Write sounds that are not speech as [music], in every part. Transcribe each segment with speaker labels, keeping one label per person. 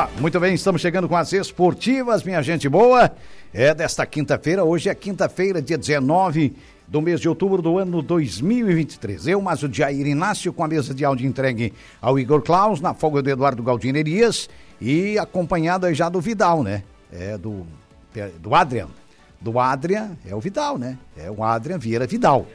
Speaker 1: Opa, muito bem, estamos chegando com as esportivas, minha gente boa. É desta quinta-feira, hoje é quinta-feira, dia 19 do mês de outubro do ano 2023. Eu, mas o Jair Inácio, com a mesa de áudio entregue ao Igor Klaus, na folga do Eduardo Galdinerias e acompanhado já do Vidal, né? É do, é, do Adrian. Do Adrian, é o Vidal, né? É o Adrian Vieira Vidal.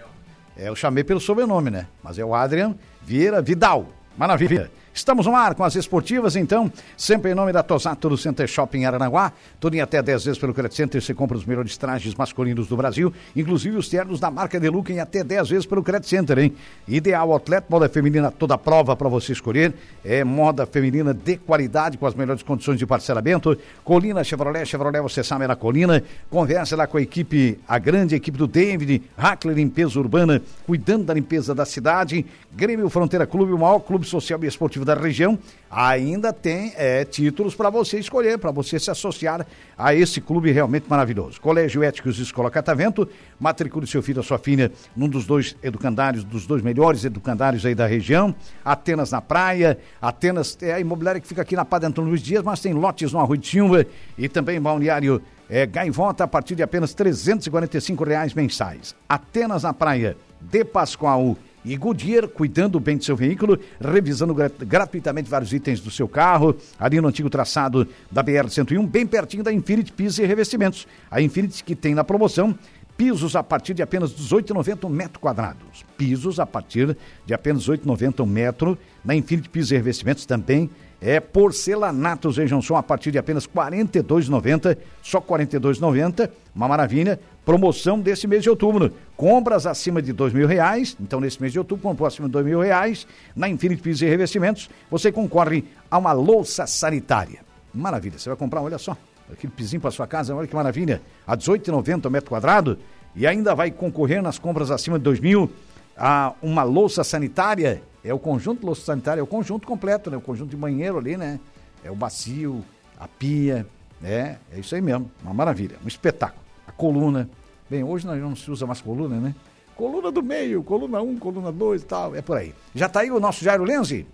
Speaker 1: É, eu chamei pelo sobrenome, né? Mas é o Adrian Vieira Vidal. Maravilha. Estamos no ar com as esportivas, então, sempre em nome da Tosato do Center Shopping Aranaguá. Tudo em até 10 vezes pelo Credit Center, você compra os melhores trajes masculinos do Brasil, inclusive os ternos da marca Deluca em até 10 vezes pelo Credit Center, hein? Ideal Outlet, moda feminina toda prova para você escolher. É moda feminina de qualidade, com as melhores condições de parcelamento. Colina Chevrolet, Chevrolet, você sabe, é na Colina. Converse lá com a equipe, a grande equipe do David, Hackler Limpeza Urbana, cuidando da limpeza da cidade. Grêmio Fronteira Clube, o maior clube social e esportivo da região, ainda tem é, títulos para você escolher, para você se associar a esse clube realmente maravilhoso. Colégio Éticos Escola Catavento, matricule seu filho ou sua filha num dos dois educandários, dos dois melhores educandários aí da região. Atenas na praia, Atenas é a imobiliária que fica aqui na Padre Antônio Luiz Dias, mas tem lotes no Arroio de Silva e também balneário é, Gaivota a partir de apenas 345 reais mensais. Atenas na praia, de Pascoal e Goodyear, cuidando bem do seu veículo, revisando gratuitamente vários itens do seu carro, ali no antigo traçado da BR-101, bem pertinho da Infinity Pisos e Revestimentos. A Infinity que tem na promoção pisos a partir de apenas 18,90 metros quadrados. Pisos a partir de apenas 18,90 metro. Na Infinity Pisos e Revestimentos também é porcelanatos em Johnson a partir de apenas R$ 42,90, só R$ 42,90, uma maravilha. Promoção desse mês de outubro. Compras acima de dois mil reais, então nesse mês de outubro comprou acima de dois mil reais, na Infinity Pisos e Revestimentos, você concorre a uma louça sanitária. Maravilha, você vai comprar, olha só, aquele pisinho para sua casa, olha que maravilha, a R$ 18,90 metro quadrado, e ainda vai concorrer nas compras acima de dois mil a uma louça sanitária é o conjunto louça sanitária, é o conjunto completo, né? O conjunto de banheiro ali, né? É o bacio, a pia, né? É isso aí mesmo, uma maravilha, um espetáculo. A coluna, bem, hoje não se usa mais coluna, né? Coluna do meio, coluna 1, um, coluna 2 e tal, é por aí. Já tá aí o nosso Jairo Lenzi?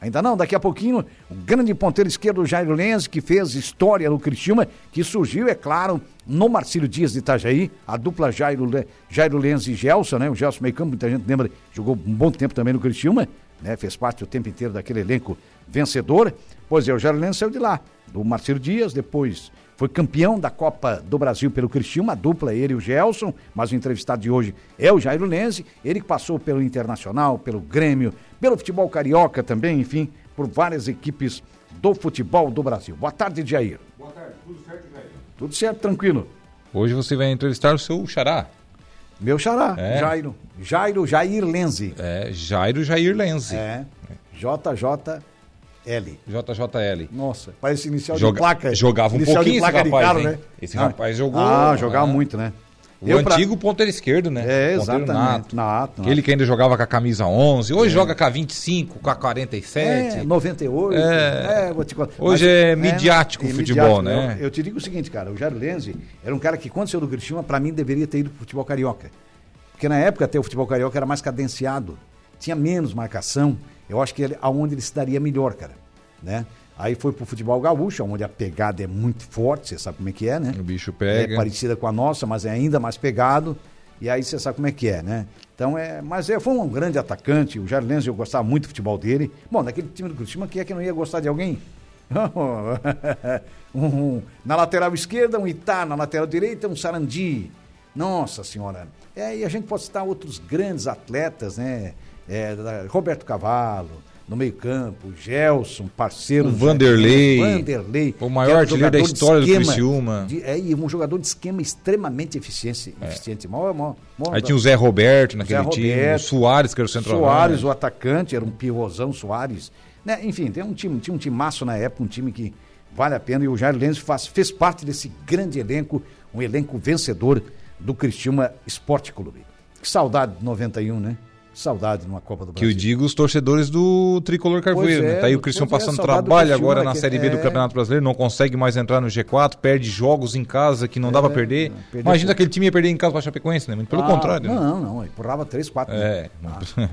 Speaker 1: Ainda não, daqui a pouquinho, o grande ponteiro esquerdo Jairo Lenz, que fez história no Criciúma, que surgiu, é claro, no Marcílio Dias de Itajaí, a dupla Jairo, Jairo Lenz e Gelson, né? O Gelson meio campo, muita gente lembra, jogou um bom tempo também no Criciúma, né? Fez parte o tempo inteiro daquele elenco vencedor. Pois é, o Jairo Lenz saiu de lá, do Marcílio Dias, depois foi campeão da Copa do Brasil pelo Criciúma, a dupla ele e o Gelson, mas o entrevistado de hoje é o Jairo Lenz, ele que passou pelo Internacional, pelo Grêmio, pelo futebol carioca também, enfim, por várias equipes do futebol do Brasil. Boa tarde, Jair. Boa tarde, tudo certo, Jair? Tudo certo, tranquilo.
Speaker 2: Hoje você vai entrevistar o seu xará.
Speaker 1: Meu xará, é. Jairo. Jairo Jair Lenze.
Speaker 2: É, Jairo Jair Lenze.
Speaker 1: É. JJ L.
Speaker 2: JJL.
Speaker 1: Nossa, parece inicial Joga, de placa.
Speaker 2: Jogava um pouquinho
Speaker 1: de placa
Speaker 2: esse rapaz,
Speaker 1: de carro, né?
Speaker 2: Esse ah. rapaz jogou...
Speaker 1: Ah, jogava ah. muito, né?
Speaker 2: O eu antigo pra... ponteiro esquerdo, né?
Speaker 1: É, exatamente.
Speaker 2: Nato. nato. Aquele que ainda jogava com a camisa 11. Hoje é. joga com a 25, com a 47.
Speaker 1: É, 98.
Speaker 2: É, é vou te contar. Hoje Mas, é, é midiático o futebol, né?
Speaker 1: Eu, eu, te digo o seguinte, cara. O Jairo Lenzi era um cara que, quando saiu do Cristiano, pra mim, deveria ter ido pro futebol carioca. Porque na época, até o futebol carioca era mais cadenciado. Tinha menos marcação. Eu acho que ele, aonde ele se daria melhor, cara. Né? Aí foi pro futebol gaúcho, onde a pegada é muito forte, você sabe como é que é, né?
Speaker 2: O bicho pega.
Speaker 1: É parecida com a nossa, mas é ainda mais pegado. E aí você sabe como é que é, né? Então é. Mas é, foi um grande atacante. O Jair Lenz, eu gostava muito do futebol dele. Bom, naquele time do Curitiba, quem é que não ia gostar de alguém? [laughs] um, um, na lateral esquerda, um Itá, na lateral direita, um Sarandi. Nossa Senhora. É, e a gente pode citar outros grandes atletas, né? É, Roberto Cavalo, no meio-campo, Gelson, parceiro.
Speaker 2: O Vanderlei.
Speaker 1: Vanderlei.
Speaker 2: O maior
Speaker 1: era um
Speaker 2: artilheiro da história do Criciúma.
Speaker 1: de- é, e um jogador de esquema extremamente eficiente. eficiente. Mó- mó- mó-
Speaker 2: Aí tinha o Zé Roberto naquele
Speaker 1: Zé
Speaker 2: time,
Speaker 1: Roberto,
Speaker 2: o Soares, que era o centroavante.
Speaker 1: Soares, o atacante, era um pivôzão Soares. Né? Enfim, tem um time, tinha um timaço na época, um time que vale a pena. E o Jair Lenz faz, fez parte desse grande elenco, um elenco vencedor do Cristiúma Esporte Clube. Que saudade de 91, né? Que saudade numa Copa do
Speaker 2: Que
Speaker 1: Brasil.
Speaker 2: eu digo os torcedores do Tricolor Carvoeiro,
Speaker 1: Pois é,
Speaker 2: né? Tá aí o Cristiano
Speaker 1: é,
Speaker 2: passando
Speaker 1: do
Speaker 2: trabalho agora na
Speaker 1: que-
Speaker 2: Série B do
Speaker 1: é.
Speaker 2: Campeonato Brasileiro, não consegue mais entrar no G4, perde jogos em casa que não dá pra perder. Imagina aquele time ia perder em casa pra Chapecoense, né? Muito pelo
Speaker 1: Ah,
Speaker 2: contrário. né?
Speaker 1: Não, não, empurrava 3, 4.
Speaker 2: É.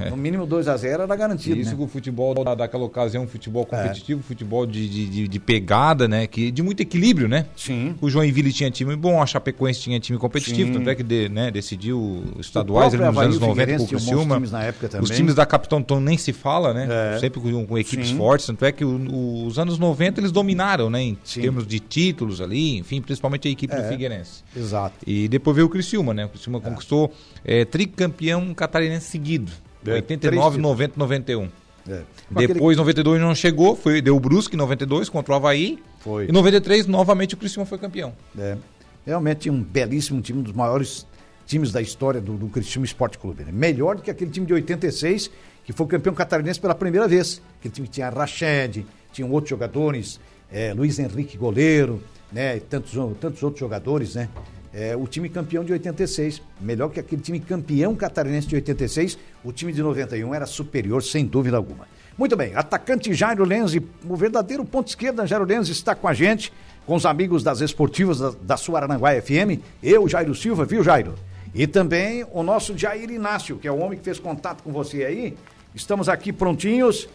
Speaker 1: No mínimo 2 a 0 era garantido.
Speaker 2: Isso
Speaker 1: né?
Speaker 2: que o futebol da- daquela ocasião, um futebol
Speaker 1: É.
Speaker 2: competitivo, futebol de, de, de- de pegada, né? Que, de muito equilíbrio, né?
Speaker 1: Sim.
Speaker 2: O Joinville tinha time bom, a Chapecoense tinha time competitivo,
Speaker 1: Sim.
Speaker 2: tanto é que de- né, decidiu estaduais nos anos
Speaker 1: o
Speaker 2: 90 com o Criciúma.
Speaker 1: Na época
Speaker 2: Os
Speaker 1: também.
Speaker 2: times da Capitão Tom nem se fala, né?
Speaker 1: É.
Speaker 2: Sempre com, com equipes
Speaker 1: Sim.
Speaker 2: fortes, tanto é que o- o- os anos 90 eles dominaram, né? Em
Speaker 1: Sim.
Speaker 2: termos de títulos ali, enfim, principalmente a equipe do
Speaker 1: É.
Speaker 2: Figueirense.
Speaker 1: Exato.
Speaker 2: E depois veio o Criciúma, né? O Criciúma conquistou é, tricampeão catarinense seguido.
Speaker 1: É,
Speaker 2: 89,
Speaker 1: três
Speaker 2: 90, 91.
Speaker 1: É. Aquele-
Speaker 2: Depois, 92 não chegou, foi, deu o Brusque em 92 contra o Havaí.
Speaker 1: Foi.
Speaker 2: E 93, novamente, o Criciúma foi campeão.
Speaker 1: É. Realmente um belíssimo time, um dos maiores times da história do, do Cristiúma Esporte Clube. né? Melhor do que aquele time de 86, que foi campeão catarinense pela primeira vez. Aquele time que tinha Rached, tinham outros jogadores, é, Luiz Henrique goleiro, né? Tantos, tantos outros jogadores, né? É, o time campeão de 86, melhor que aquele time campeão catarinense de 86, o time de 91 era superior, sem dúvida alguma. Muito bem, atacante Jairo Lenzi, o verdadeiro ponto esquerda, Jairo Lenzi está com a gente, com os amigos das esportivas da, da Suarananguá FM, eu, Jairo Silva, viu, Jairo? E também o nosso Jair Inácio, que é o homem que fez contato com você aí. Estamos aqui prontinhos,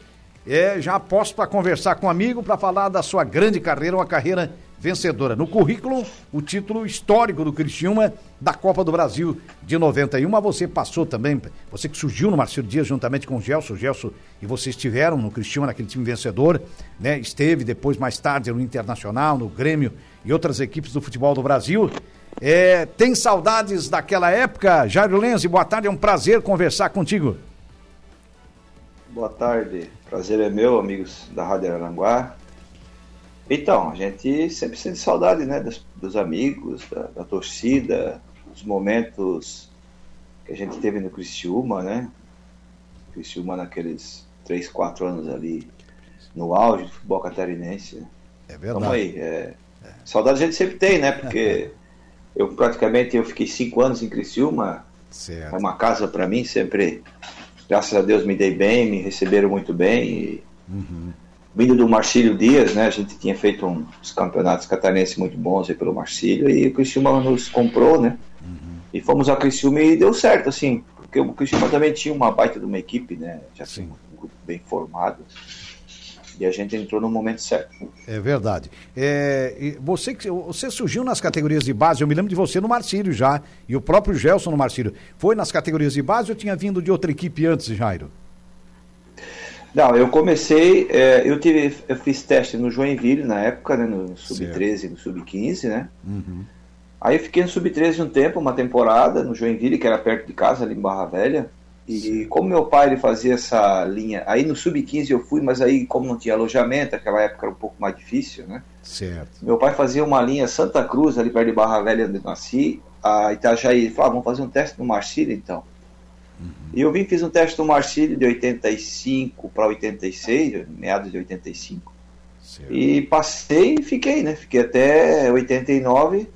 Speaker 1: é, já posto para conversar com um amigo, para falar da sua grande carreira, uma carreira vencedora. No currículo, o título histórico do Criciúma da Copa do Brasil de 91. Mas você passou também, você que surgiu no Marcelo Dias juntamente com o Gelson, o Gelson e vocês estiveram no Criciúma, naquele time vencedor, né? Esteve depois, mais tarde, no Internacional, no Grêmio e outras equipes do futebol do Brasil. É, tem saudades daquela época? Jairo Lenzi, boa tarde, é um prazer conversar contigo.
Speaker 3: Boa tarde, prazer é meu, amigos da Rádio Aranguá. Então, a gente sempre sente saudade, né, dos, dos amigos, da, da torcida, dos momentos que a gente teve no Criciúma, né? Criciúma naqueles 3, 4 anos ali, no auge do futebol catarinense.
Speaker 1: É
Speaker 3: Vamos aí, é, saudade a gente sempre tem, né? Porque [laughs] eu praticamente eu fiquei 5 anos em Criciúma, é
Speaker 1: Certo.
Speaker 3: uma casa para mim, sempre, graças a Deus, me dei bem, me receberam muito bem. E, Vindo do Marcílio Dias, né, a gente tinha feito uns campeonatos catarinenses muito bons aí pelo Marcílio, e o Criciúma nos comprou, né? E fomos a Criciúma e deu certo, assim, porque o Criciúma também tinha uma baita de uma equipe, né? Já tinha um grupo bem formado. E a gente entrou no momento certo.
Speaker 1: É verdade. É, você, você surgiu nas categorias de base, eu me lembro de você no Marcílio já, e o próprio Gelson no Marcílio. Foi nas categorias de base ou tinha vindo de outra equipe antes, Jairo?
Speaker 3: Não, eu comecei, é, eu tive, eu fiz teste no Joinville na época, né, no sub-13 e no sub-15, né? Aí eu fiquei no sub-13 um tempo, uma temporada no Joinville, que era perto de casa, ali em Barra Velha. E como meu pai ele fazia essa linha, aí no sub-15 eu fui, mas aí como não tinha alojamento, aquela época era um pouco mais difícil, né?
Speaker 1: Certo.
Speaker 3: Meu pai fazia uma linha Santa Cruz, ali perto de Barra Velha, onde eu nasci, a Itajaí. Ele falou, ah, vamos fazer um teste no Marcílio, então. E eu vim fiz um teste no Marcílio de 85 para 86, meados de 85.
Speaker 1: certo.
Speaker 3: E passei e fiquei, né? Fiquei até 89,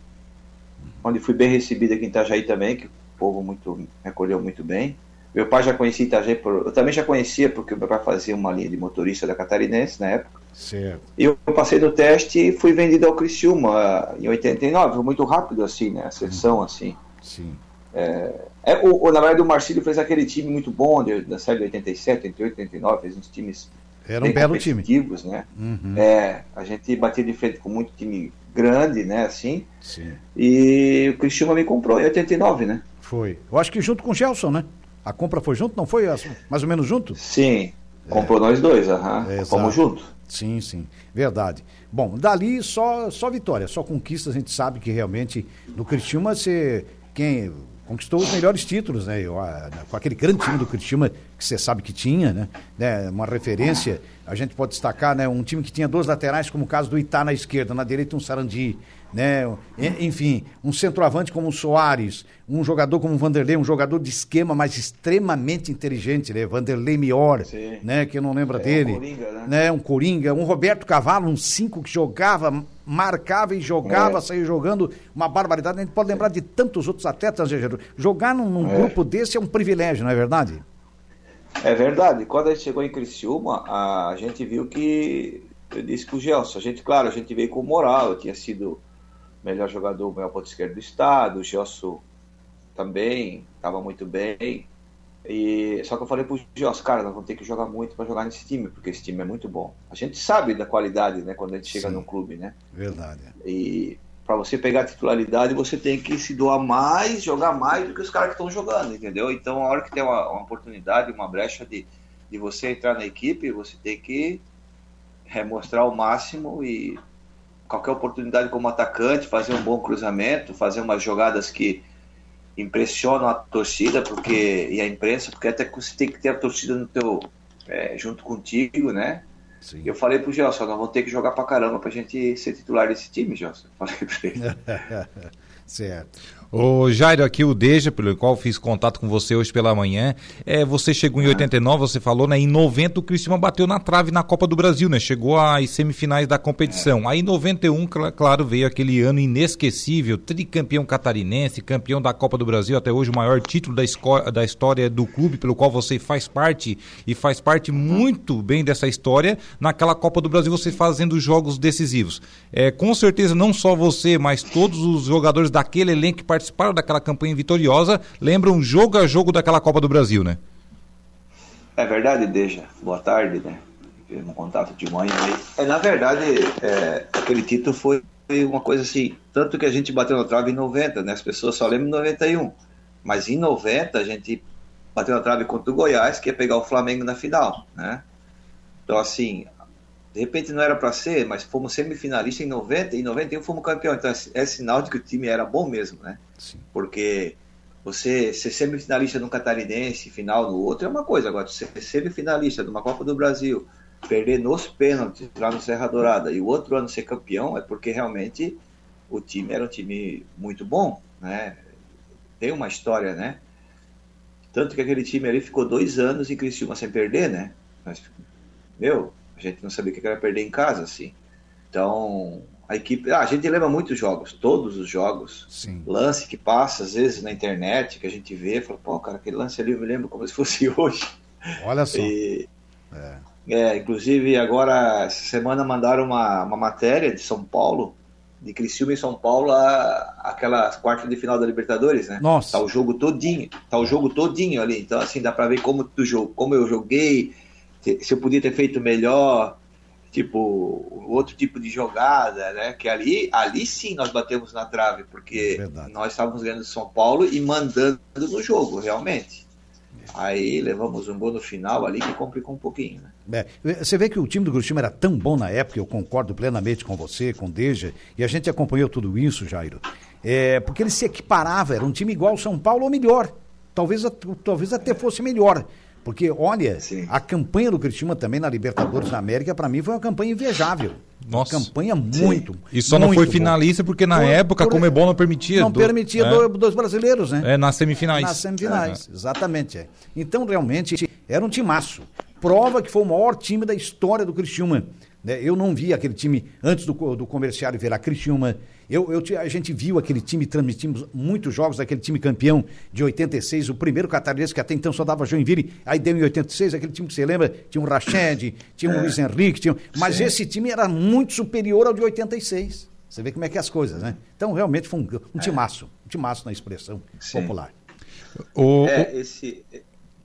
Speaker 3: onde fui bem recebido aqui em Itajaí também, que o povo muito, me acolheu muito bem. Meu pai já conhecia Itajaí, por, eu também já conhecia, porque meu pai fazia uma linha de motorista da Catarinense na época.
Speaker 1: Certo.
Speaker 3: E eu passei no teste e fui vendido ao Criciúma em 89, foi muito rápido assim, né? A sessão assim.
Speaker 1: Sim.
Speaker 3: É, o, o- na verdade o Marcílio fez aquele time muito bom de, da série de 87, 88, 89, fez uns times
Speaker 1: Era um
Speaker 3: bem
Speaker 1: belo time.
Speaker 3: né?
Speaker 1: Uhum.
Speaker 3: É, a gente batia de frente com muito time grande, né, assim.
Speaker 1: Sim.
Speaker 3: E o Criciúma me comprou em 89, né?
Speaker 1: Foi. Eu acho que junto com o Gelson, né? A compra foi junto, não foi mais ou menos junto?
Speaker 3: Sim, comprou nós dois, aham.
Speaker 1: É,
Speaker 3: Fomos juntos.
Speaker 1: Sim, sim. Verdade. Bom, dali só, só vitória, só conquista, a gente sabe que realmente no Criciúma você. Quem, conquistou os melhores títulos, né? Com aquele grande time do Criciúma que você sabe que tinha, né? né? Uma referência, a gente pode destacar, né? Um time que tinha dois laterais, como o caso do Itá na esquerda, na direita um Sarandi, né? Enfim, um centroavante como o Soares, um jogador como o Vanderlei, um jogador de esquema, mas extremamente inteligente, né? Vanderlei Mior, Sim. né? Que não lembro é, dele. Um Coringa, né? né? Um Coringa, um Roberto Cavalo, um cinco que jogava, marcava e jogava, é. saía jogando, uma barbaridade. A gente pode lembrar de tantos outros atletas, Jogar num, num é. grupo desse é um privilégio, não é verdade?
Speaker 3: É verdade. Quando a gente chegou em Criciúma, a gente viu que eu disse com o Gelson, a gente, claro, a gente veio com moral, eu tinha sido melhor jogador, melhor ponto esquerdo do estado, o Gelson também estava muito bem. E só que eu falei pro Gelson, cara, nós vamos ter que jogar muito para jogar nesse time, porque esse time é muito bom. A gente sabe da qualidade, né, quando a gente chega Sim, num clube, né?
Speaker 1: Verdade.
Speaker 3: E para você pegar a titularidade, você tem que se doar mais, jogar mais do que os caras que estão jogando, entendeu? Então, a hora que tem uma, uma, oportunidade, uma brecha de, de você entrar na equipe, você tem que mostrar o máximo e qualquer oportunidade como atacante, fazer um bom cruzamento, fazer umas jogadas que impressionam a torcida porque e a imprensa, porque até você tem que ter a torcida no teu é, junto contigo, né? Sim. Eu falei pro Gelson, nós vamos ter que jogar pra caramba pra gente ser titular desse time, Gelson. Falei pra ele. [laughs]
Speaker 1: certo.
Speaker 2: O Jairo, aqui o Deja, pelo qual fiz contato com você hoje pela manhã. É, você chegou em 89, você falou, né? Em 90 o Cristiano bateu na trave na Copa do Brasil, né? Chegou às semifinais da competição. É. Aí em 91, claro, veio aquele ano inesquecível, tricampeão catarinense, campeão da Copa do Brasil, até hoje o maior título da, da história do clube, pelo qual você faz parte e faz parte muito bem dessa história. Naquela Copa do Brasil, você fazendo jogos decisivos. É, com certeza, não só você, mas todos os jogadores daquele elenco que participaram daquela campanha vitoriosa lembram jogo a jogo daquela Copa do Brasil, né?
Speaker 3: É verdade, Deja. Boa tarde, né? Um contato de manhã aí. É, na verdade, é, aquele título foi uma coisa assim, tanto que a gente bateu na trave em 90, né? As pessoas só lembram em 91. Mas em 90 a gente bateu na trave contra o Goiás, que ia pegar o Flamengo na final, né? Então, assim, de repente não era para ser, mas fomos semifinalistas em 90 e em 91 fomos campeão. Então é sinal de que o time era bom mesmo, né? Sim. Porque você ser semifinalista no catarinense, final no outro é uma coisa. Agora, ser semifinalista de uma Copa do Brasil, perder nos pênaltis lá no Serra Dourada e o outro ano ser campeão é porque realmente o time era um time muito bom, né? Tem uma história, né? Tanto que aquele time ali ficou dois anos em Criciúma sem perder, né? Mas, meu, gente não sabia o que era perder em casa, assim. Então, a equipe. Ah, a gente lembra muitos jogos, todos os jogos. Sim. Lance que passa, às vezes, na internet, que a gente vê, fala, pô, cara, aquele lance ali eu me lembro como se fosse [laughs] hoje.
Speaker 1: Olha só.
Speaker 3: E, é. é. inclusive, agora, essa semana mandaram uma, uma matéria de São Paulo, de Criciúma em São Paulo, a, aquela quarta de final da Libertadores, né?
Speaker 1: Nossa.
Speaker 3: Tá o jogo todinho, tá o jogo todinho ali. Então, assim, dá pra ver como, tu, como eu joguei, se eu podia ter feito melhor, tipo, outro tipo de jogada, né? Que ali, ali sim nós batemos na trave, porque é nós estávamos ganhando São Paulo e mandando no jogo, realmente. Aí levamos um gol no final ali que complicou um pouquinho,
Speaker 1: né? É, você vê que o time do Criciúma era tão bom na época, eu concordo plenamente com você, com o Deja, e a gente acompanhou tudo isso, Jairo. É, porque ele se equiparava, era um time igual ao São Paulo ou melhor. Talvez, talvez até fosse melhor. Porque, olha, Sim. a campanha do Cristiano também na Libertadores da América, para mim, foi uma campanha invejável.
Speaker 2: Nossa.
Speaker 1: Uma campanha muito. Sim.
Speaker 2: E só não foi finalista bom. porque na por, época por, a Comebol não permitia.
Speaker 1: Não do, permitia é. dois brasileiros, né?
Speaker 2: É, nas semifinais.
Speaker 1: Nas semifinais, é. exatamente. É. Então, realmente, era um timaço. Prova que foi o maior time da história do Cristiúma. Né? Eu não vi aquele time antes do, do comerciário virar Cristiúma. Eu, eu, a gente viu aquele time, transmitimos muitos jogos daquele time campeão de 86, o primeiro catarinense que até então só dava Joinville, aí deu em 86, aquele time que você lembra, tinha um Rached, tinha um é. Luiz Henrique, tinha, mas Sim. esse time era muito superior ao de 86. Você vê como é que é as coisas, né? Então, realmente foi um, um é. timaço, um timaço na expressão Sim. popular.
Speaker 3: O, é, esse...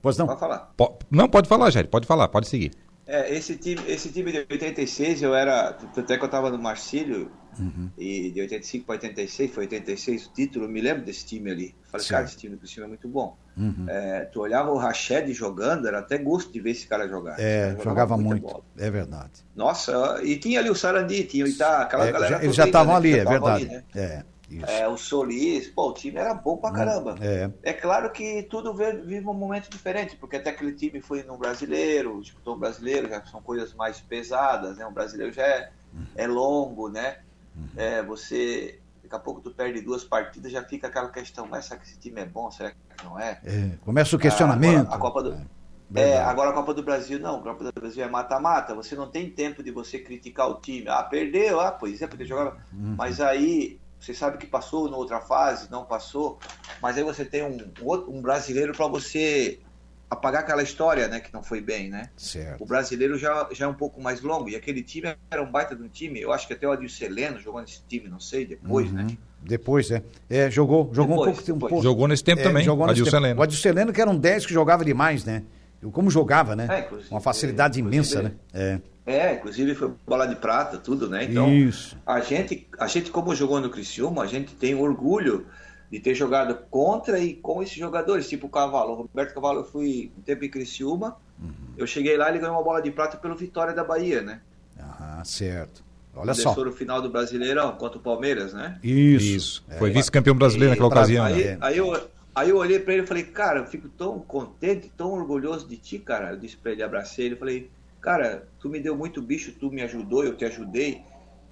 Speaker 1: Pois não?
Speaker 3: Pode falar.
Speaker 2: Não, pode falar, Jair, pode falar, pode seguir.
Speaker 3: É, esse time, esse time de 86, eu era. Até que eu tava no Marcílio, uhum. e de 85 para 86, foi 86 o título, eu me lembro desse time ali. Falei, cara, esse time do Cristiano é muito bom. Uhum. É, tu olhava o Rached jogando, era até gosto de ver esse cara jogar.
Speaker 1: É, jogava, jogava muito. Bola. É verdade.
Speaker 3: Nossa, e tinha ali o Sarandi, tinha o Itá, aquela
Speaker 1: é,
Speaker 3: galera.
Speaker 1: Já, eles já estavam né, ali, é verdade. Ali, né? É.
Speaker 3: é, o Solis, pô, o time era bom pra caramba.
Speaker 1: É.
Speaker 3: É claro que tudo vive um momento diferente, porque até aquele time foi no brasileiro, disputou o brasileiro, já são coisas mais pesadas, né? O brasileiro já é, é longo, né? É, você, daqui a pouco tu perde duas partidas, já fica aquela questão, mas será que esse time é bom? Será que não é?
Speaker 1: É, Começa o questionamento.
Speaker 3: Agora, a Copa do...
Speaker 1: É,
Speaker 3: É, agora a Copa do Brasil não, a Copa do Brasil é mata-mata, você não tem tempo de você criticar o time. Ah, perdeu, ah, pois é, porque jogava.
Speaker 1: Uhum.
Speaker 3: Mas aí você sabe que passou na outra fase, não passou, mas aí você tem um, um outro- um brasileiro para você apagar aquela história, né, que não foi bem, né?
Speaker 1: Certo.
Speaker 3: O brasileiro já, já é um pouco mais longo, e aquele time era um baita de um time, eu acho que até o Adil Celeno jogou nesse time, não sei, depois, né?
Speaker 1: Uhum. Depois, é. É, jogou, jogou
Speaker 3: Depois,
Speaker 1: um pouco. Um pouco
Speaker 2: Jogou nesse tempo
Speaker 1: é,
Speaker 2: também,
Speaker 1: jogou nesse tempo.
Speaker 2: Heleno.
Speaker 1: O Heleno, que era um 10 que jogava demais, né? Eu, como jogava, né?
Speaker 3: É,
Speaker 1: Uma facilidade
Speaker 3: é,
Speaker 1: imensa,
Speaker 3: inclusive,
Speaker 1: né? É.
Speaker 3: É, inclusive foi bola de prata, tudo, né? Então,
Speaker 1: Isso.
Speaker 3: a gente, a gente como jogou no Criciúma, a gente tem orgulho de ter jogado contra e com esses jogadores, tipo o Cavalo. O Roberto Cavalo, eu fui um tempo em Criciúma,
Speaker 1: Uhum.
Speaker 3: eu cheguei lá e ele ganhou uma bola de prata pelo Vitória da Bahia, né?
Speaker 1: Aham, certo. Olha só.
Speaker 3: no final do Brasileirão contra o Palmeiras, né?
Speaker 1: Isso.
Speaker 2: Isso.
Speaker 1: É.
Speaker 2: Foi vice-campeão brasileiro naquela
Speaker 1: Pra-
Speaker 2: ocasião.
Speaker 3: Aí,
Speaker 2: né?
Speaker 3: aí, eu, aí eu olhei pra ele e falei, cara, eu fico tão contente, tão orgulhoso de ti, cara. Eu disse pra ele, abracei ele, falei, cara, tu me deu muito bicho, tu me ajudou, eu te ajudei.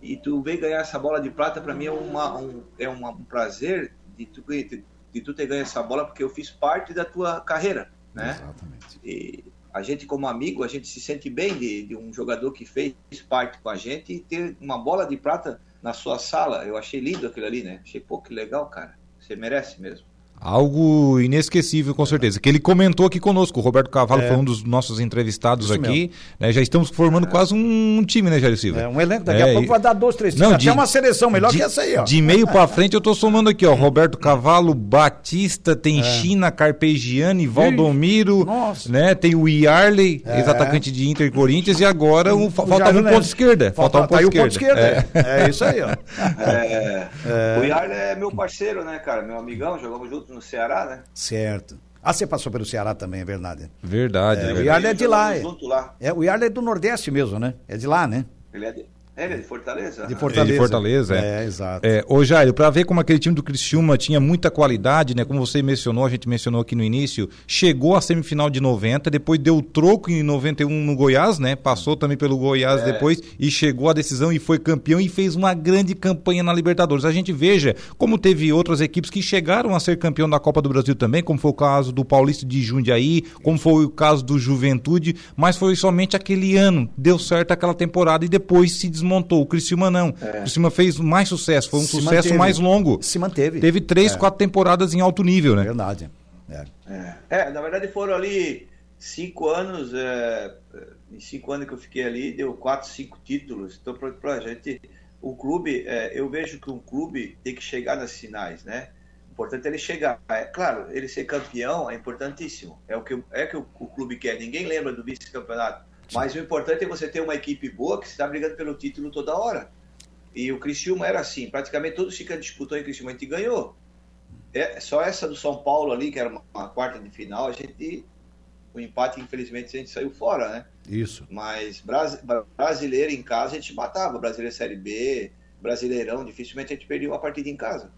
Speaker 3: E tu veio ganhar essa bola de prata, pra mim é, uma, um, é uma- um prazer de tu, de, de tu ter ganho essa bola, porque eu fiz parte da tua carreira, né?
Speaker 1: Exatamente.
Speaker 3: E a gente, como amigo, a gente se sente bem de, de um jogador que fez parte com a gente e ter uma bola de prata na sua sala. Eu achei lindo aquilo ali, né? Achei, pô, que legal, cara. Você merece mesmo.
Speaker 2: Algo inesquecível, com certeza. Que ele comentou aqui conosco. O Roberto Cavalo
Speaker 1: É.
Speaker 2: foi um dos nossos entrevistados
Speaker 1: Isso
Speaker 2: aqui. né? já estamos formando quase um time, né, Jair Silva?
Speaker 1: É, um elenco, daqui
Speaker 2: É,
Speaker 1: a pouco
Speaker 2: e-
Speaker 1: vai dar dois, três
Speaker 2: Não,
Speaker 1: times.
Speaker 2: de-
Speaker 1: Até uma seleção melhor
Speaker 2: de,
Speaker 1: que essa aí, ó.
Speaker 2: De meio pra frente eu tô somando aqui, ó. Roberto Cavalo, Batista, tem China, Carpegiani, Valdomiro,
Speaker 1: nossa.
Speaker 2: né? Tem o Iarley,
Speaker 1: É.
Speaker 2: ex-atacante de Inter e Corinthians, e agora o,
Speaker 1: O Jairo
Speaker 2: um ponto esquerda.
Speaker 1: Falta,
Speaker 2: um
Speaker 1: tá
Speaker 2: ponto
Speaker 1: o ponto
Speaker 2: esquerda.
Speaker 1: esquerda.
Speaker 2: É.
Speaker 1: É, isso aí, ó.
Speaker 3: É, O Yarley é meu parceiro, né, cara? Meu amigão, jogamos juntos no Ceará, né?
Speaker 1: Certo. Ah, você passou pelo Ceará também, é verdade.
Speaker 2: Verdade,
Speaker 1: É,
Speaker 2: é
Speaker 1: o. Yarley é de lá,
Speaker 3: Jogamos
Speaker 1: é.
Speaker 3: junto lá.
Speaker 1: É, o Yarley é do Nordeste mesmo, né? É de lá, né?
Speaker 3: Ele é de, é, ele é de Fortaleza?
Speaker 1: De
Speaker 3: Ah,
Speaker 1: Fortaleza.
Speaker 2: de Fortaleza, é.
Speaker 1: É, exato.
Speaker 2: É, ô Jair, pra ver como aquele time do Criciúma tinha muita qualidade, né? Como você mencionou, a gente mencionou aqui no início, chegou à semifinal de 90, depois deu troco em 91 no Goiás, né? Passou também pelo Goiás
Speaker 3: É.
Speaker 2: depois e chegou à decisão e foi campeão e fez uma grande campanha na Libertadores. A gente veja como teve outras equipes que chegaram a ser campeão da Copa do Brasil também, como foi o caso do Paulista de Jundiaí, como foi o caso do Juventude, mas foi somente aquele ano, deu certo aquela temporada e depois se desmontou. O Criciúma não. O Criciúma fez mais sucesso, foi um
Speaker 1: Se
Speaker 2: sucesso
Speaker 1: manteve.
Speaker 2: mais longo.
Speaker 1: Se manteve.
Speaker 2: Teve três,
Speaker 1: É.
Speaker 2: quatro temporadas em alto nível, né?
Speaker 1: Verdade. É.
Speaker 3: É. É, na verdade foram ali cinco anos, é, em cinco anos que eu fiquei ali, deu quatro, cinco títulos. Então, pra, pra gente, o clube, é, eu vejo que um clube tem que chegar nas finais, né? O importante é ele chegar. É, claro, ele ser campeão é importantíssimo. É o que, é que o, o clube quer. Ninguém lembra do vice-campeonato. Mas o importante é você ter uma equipe boa que está brigando pelo título toda hora. E o Criciúma era assim, praticamente todos que disputou em Criciúma a gente ganhou. É, só essa do São Paulo ali, que era uma, uma quarta de final, a gente. O empate, infelizmente, a gente saiu fora, né?
Speaker 1: Isso.
Speaker 3: Mas brasi- bra- brasileiro em casa a gente matava. Brasileiro Série B, Brasileirão, dificilmente a gente perdia uma partida em casa.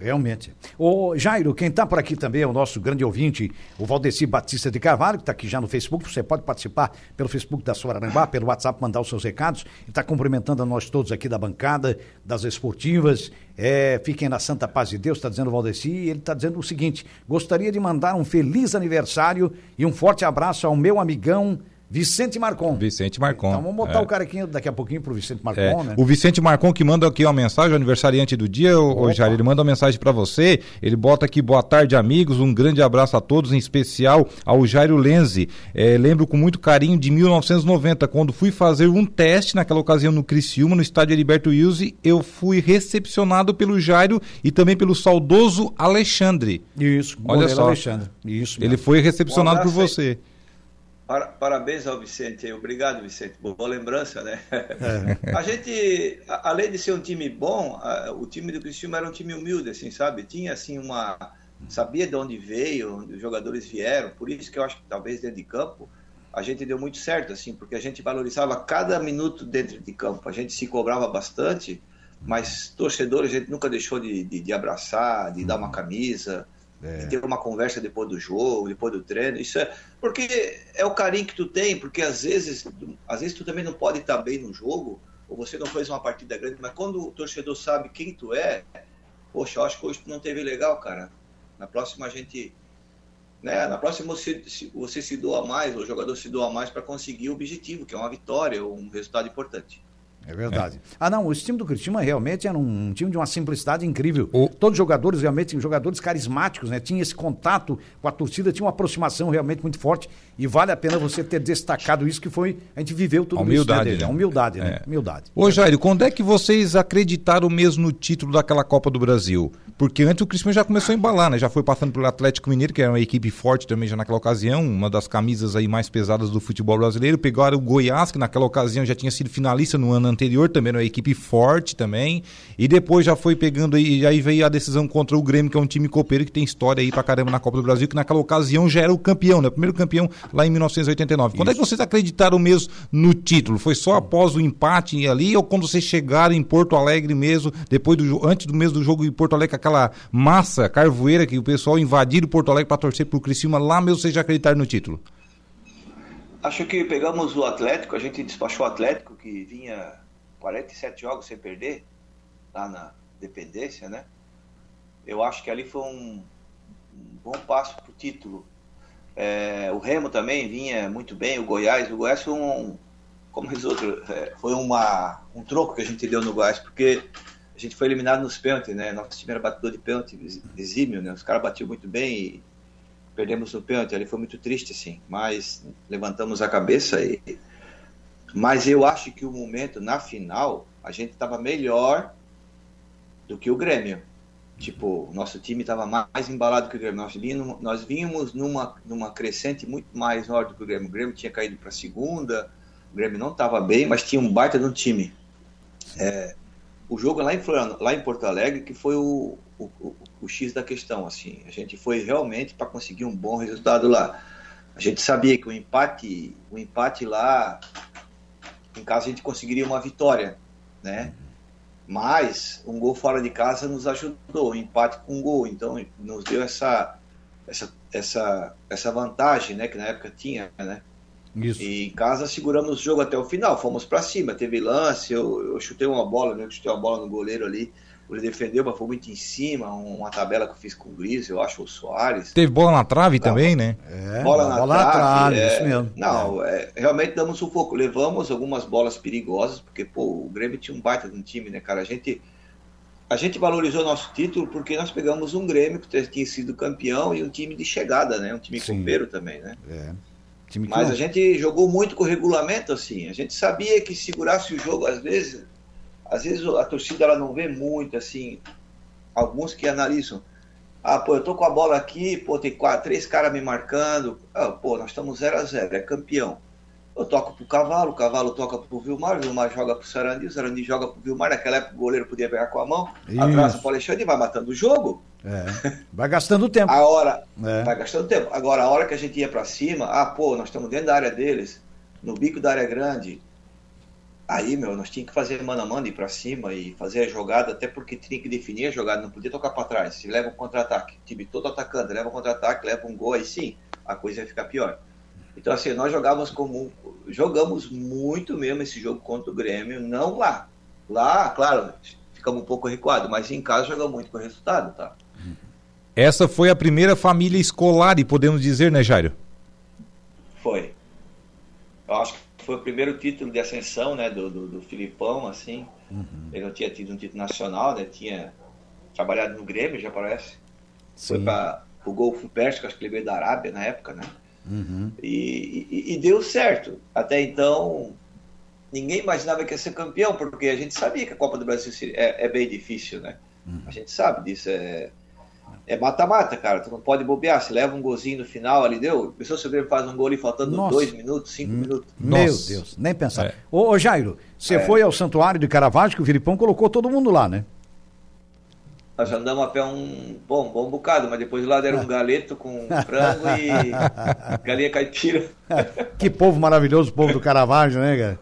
Speaker 1: Realmente. Ô, Jairo, quem está por aqui também é o nosso grande ouvinte, o Valdeci Batista de Carvalho, que está aqui já no Facebook. Você pode participar pelo Facebook da Soraranguá, pelo WhatsApp, mandar os seus recados. Está cumprimentando a nós todos aqui da bancada, das esportivas. É, fiquem na santa paz de Deus, está dizendo o Valdeci. E ele está dizendo o seguinte: gostaria de mandar um feliz aniversário e um forte abraço ao meu amigão Vicente Marcon.
Speaker 2: Vicente Marcon.
Speaker 1: Então vamos botar
Speaker 2: é.
Speaker 1: o cara aqui daqui a pouquinho pro Vicente Marcon,
Speaker 2: É,
Speaker 1: né?
Speaker 2: O Vicente Marcon que manda aqui uma mensagem, o aniversariante do dia, o,
Speaker 1: Opa.
Speaker 2: Jair, ele manda uma mensagem para você, ele bota aqui, boa tarde amigos, um grande abraço a todos, em especial ao Jairo Lenzi. É, lembro com muito carinho de 1990, quando fui fazer um teste naquela ocasião no Criciúma, no estádio Heriberto Wilson, eu fui recepcionado pelo Jairo e também pelo saudoso Alexandre.
Speaker 1: Isso,
Speaker 2: Olha só.
Speaker 1: Alexandre. Isso.
Speaker 2: Ele foi recepcionado por
Speaker 3: abraço aí. Para- parabéns ao Vicente. Obrigado, Vicente. Boa lembrança, né?
Speaker 1: É. [laughs]
Speaker 3: A gente, a- além de ser um time bom, a- o time do Criciúma era um time humilde, assim, sabe? Tinha, assim, uma... Sabia de onde veio, onde os jogadores vieram. Por isso que eu acho que talvez dentro de campo a gente deu muito certo, assim, porque a gente valorizava cada minuto dentro de campo. A gente se cobrava bastante, Mas torcedor a gente nunca deixou de, de, de abraçar, de dar uma camisa, é. ter uma conversa depois do jogo, depois do treino. Isso é porque é o carinho que tu tem, porque às vezes, às vezes tu também não pode estar bem no jogo, ou você não fez uma partida grande, mas quando o torcedor sabe quem tu é, poxa, eu acho que hoje tu não teve legal, cara. Na próxima a gente né? Na próxima você, você se doa mais, o jogador se doa mais para conseguir o objetivo, que é uma vitória, um resultado importante.
Speaker 1: É verdade. É. Ah, não, o time do Cristiano realmente era um time de uma simplicidade incrível. O... Todos os jogadores realmente, jogadores carismáticos, né? Tinha esse contato com a torcida, tinha uma aproximação realmente muito forte. E vale a pena você ter destacado isso, que foi. A gente viveu tudo
Speaker 2: a humildade,
Speaker 1: isso. Né?
Speaker 2: Né?
Speaker 1: A humildade, né? É. Humildade.
Speaker 2: Ô, Jair, quando é que vocês acreditaram mesmo no título daquela Copa do Brasil? Porque antes o Cristiano já começou a embalar, né? Já foi passando pelo Atlético Mineiro, que era uma equipe forte também já naquela ocasião, uma das camisas aí mais pesadas do futebol brasileiro. Pegaram o Goiás, que naquela ocasião já tinha sido finalista no ano anterior, também era uma equipe forte também. E depois já foi pegando aí, e aí veio a decisão contra o Grêmio, que é um time copeiro que tem história aí pra caramba na Copa do Brasil, que naquela ocasião já era o campeão, né? O primeiro campeão lá em 1989. Quando Isso. é que vocês acreditaram mesmo no título? Foi só após o empate ali ou quando vocês chegaram em Porto Alegre mesmo, depois do antes do mês do jogo em Porto Alegre, aquela massa carvoeira que o pessoal invadiram Porto Alegre para torcer pro Criciúma, lá mesmo vocês já acreditaram no título?
Speaker 3: Acho que pegamos o Atlético, a gente despachou o Atlético que vinha 47 jogos sem perder, lá na dependência, né? Eu acho que ali foi um, um bom passo para o título. É, o Remo também vinha muito bem, o Goiás. O Goiás foi um, como diz outro, é, foi uma, um troco que a gente deu no Goiás, porque a gente foi eliminado nos pênaltis, né? Nosso time era batedor de pênalti, exímio, né? Os caras batiam muito bem e perdemos no pênalti. Ali foi muito triste, assim, mas levantamos a cabeça e mas eu acho que o momento na final a gente estava melhor do que o Grêmio. Tipo, o nosso time estava mais embalado que o Grêmio. Nós vínhamos, nós vínhamos numa, numa crescente muito mais do que o Grêmio. O Grêmio tinha caído para a segunda, o Grêmio não estava bem, mas tinha um baita no time. É, o jogo lá em, lá em Porto Alegre que foi o, o, o, o X da questão. assim A gente foi realmente para conseguir um bom resultado lá. A gente sabia que o empate, o empate lá em casa a gente conseguiria uma vitória, né? Mas um gol fora de casa nos ajudou, um empate com um gol, então nos deu essa essa essa essa vantagem, né, que na época tinha, né? Isso. E em casa seguramos o jogo até o final, fomos para cima, teve lance, eu, eu chutei uma bola, né, eu chutei uma bola no goleiro ali, ele defendeu, mas foi muito em cima, uma tabela que eu fiz com o Gris, eu acho, o Soares.
Speaker 2: Teve bola na trave não, também, né?
Speaker 3: É, bola na bola trave, na trave é, isso mesmo. Não, é. é. realmente damos um pouco. Levamos algumas bolas perigosas, porque, pô, o Grêmio tinha um baita de um time, né, cara? A gente, a gente valorizou nosso título porque nós pegamos um Grêmio que tinha sido campeão e um time de chegada, né? Um time Sim. copeiro também, né? É. Mas não... a gente jogou muito com o regulamento, assim. A gente sabia que segurasse o jogo, às vezes, às vezes a torcida ela não vê muito, assim, alguns que analisam. Ah, pô, eu tô com a bola aqui, pô, tem quatro, três caras me marcando. Ah, pô, nós estamos 0 a 0 é campeão. Eu toco pro Cavalo, o Cavalo toca pro Vilmar, o Vilmar joga pro Sarandi, o Sarandi joga pro Vilmar. Naquela época o goleiro podia pegar com a mão, Isso. atrasa pro Alexandre e vai matando o jogo.
Speaker 1: É. Vai gastando tempo. [laughs]
Speaker 3: a hora, é. vai gastando tempo. Agora, a hora que a gente ia para cima, ah, pô, nós estamos dentro da área deles, no bico da área grande, Aí, meu, nós tínhamos que fazer mano a mano, ir pra cima e fazer a jogada, até porque tinha que definir a jogada, não podia tocar para trás. Se leva um contra-ataque, time todo atacando, leva um contra-ataque, leva um gol, aí sim, a coisa ia ficar pior. Então, assim, nós jogávamos como. Jogamos muito mesmo esse jogo contra o Grêmio, não lá. Lá, claro, ficamos um pouco recuados, mas em casa jogamos muito com o resultado, tá?
Speaker 2: Essa foi a primeira família escolar, e podemos dizer, né, Jairo?
Speaker 3: Foi. Eu acho que foi o primeiro título de ascensão né, do, do, do Filipão, assim. Uhum. Ele não tinha tido um título nacional, né? Tinha trabalhado no Grêmio, já parece. Sim. Foi para o Golfo Pérsico, acho que ele veio da Arábia na época, né? Uhum. E, e, e, deu certo. Até então, ninguém imaginava que ia ser campeão, porque a gente sabia que a Copa do Brasil é, é bem difícil, né? Uhum. A gente sabe disso. É, é mata-mata, cara. Tu não pode bobear. Se leva um golzinho no final ali, deu. Pessoa se o Grêmio faz um gol ali faltando Nossa. dois minutos, cinco hum. minutos.
Speaker 1: Meu Nossa. Deus, nem pensar. É. Ô, ô, Jairo, você é. foi ao santuário de Caravaggio que o Filipão colocou todo mundo lá, né?
Speaker 3: Nós andamos a pé um bom, bom bocado, mas depois lá deram um galeto com [laughs] frango e galinha caipira.
Speaker 1: que povo maravilhoso, o povo do Caravaggio, né, cara?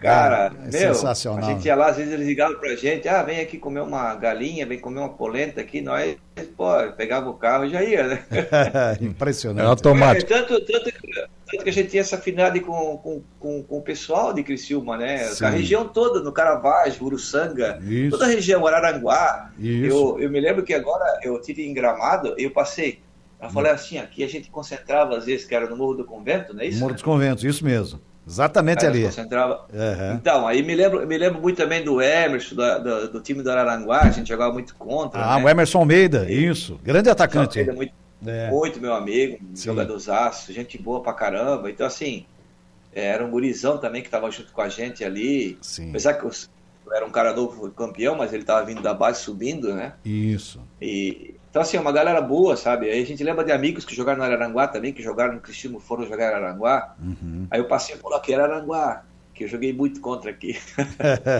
Speaker 3: Cara,
Speaker 1: é
Speaker 3: meu,
Speaker 1: sensacional.
Speaker 3: a gente ia lá, às vezes eles ligavam pra gente, ah, vem aqui comer uma galinha, vem comer uma polenta aqui, nós, pô, pegava o carro e já ia, né? [laughs]
Speaker 1: Impressionante.
Speaker 2: É automático.
Speaker 3: É, tanto, tanto, tanto que a gente tinha essa afinidade com, com, com, com o pessoal de Criciúma, né?
Speaker 1: Sim.
Speaker 3: A região toda, no Caravaggio, Uruçanga,
Speaker 1: Isso.
Speaker 3: toda a região, Araranguá.
Speaker 1: Isso.
Speaker 3: Eu, eu me lembro que agora eu tive em Gramado, eu passei, eu falei assim, aqui a gente concentrava às vezes, que era no Morro do Convento, não é isso?
Speaker 1: Morro dos Conventos, isso mesmo. Exatamente ali.
Speaker 3: concentrava.
Speaker 1: Aham.
Speaker 3: Então, aí me lembro, me lembro muito também do Emerson, da- do, do time do Araranguá, a gente jogava muito contra.
Speaker 1: Ah,
Speaker 3: né?
Speaker 1: o Emerson Almeida, isso. Grande atacante.
Speaker 3: Ele é muito,
Speaker 1: É.
Speaker 3: muito meu amigo,
Speaker 1: Sim.
Speaker 3: jogadorzaço, gente boa pra caramba. Então, assim, é, era um gurizão também que tava junto com a gente ali.
Speaker 1: Sim.
Speaker 3: Apesar que eu era um cara novo campeão, mas ele tava vindo da base subindo, né?
Speaker 1: Isso.
Speaker 3: E, então, assim, uma galera boa, sabe? Aí a gente lembra de amigos que jogaram no Araranguá também, que jogaram no Criciúma, foram jogar em Araranguá.
Speaker 1: Uhum.
Speaker 3: Aí eu passei por aqui, Araranguá, que eu joguei muito contra aqui.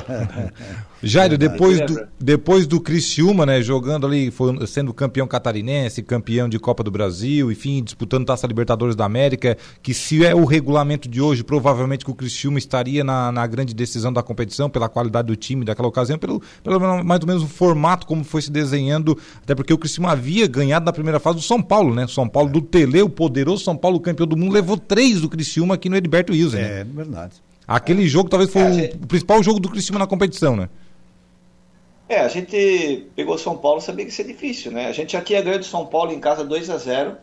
Speaker 3: [laughs]
Speaker 2: Jairo, depois do, depois do Criciúma, né, jogando ali, foi, sendo campeão catarinense, campeão de Copa do Brasil, enfim, disputando Taça Libertadores da América, que se é o regulamento de hoje, provavelmente que o Criciúma estaria na, na grande decisão da competição, pela qualidade do time daquela ocasião, pelo, pelo menos- mais ou menos o formato como foi se desenhando, até porque o Criciúma havia ganhado na primeira fase do São Paulo, né? São Paulo do Tele, o poderoso São Paulo campeão do mundo, levou três do Criciúma aqui no Heriberto Wilson, né?
Speaker 1: É, verdade.
Speaker 2: Aquele jogo talvez foi
Speaker 3: É,
Speaker 2: o,
Speaker 3: gente-
Speaker 2: o principal jogo do Criciúma na competição, né?
Speaker 3: É, a gente pegou São Paulo, sabia que ia ser difícil, né? A gente já tinha ganho do São Paulo em casa 2 a 0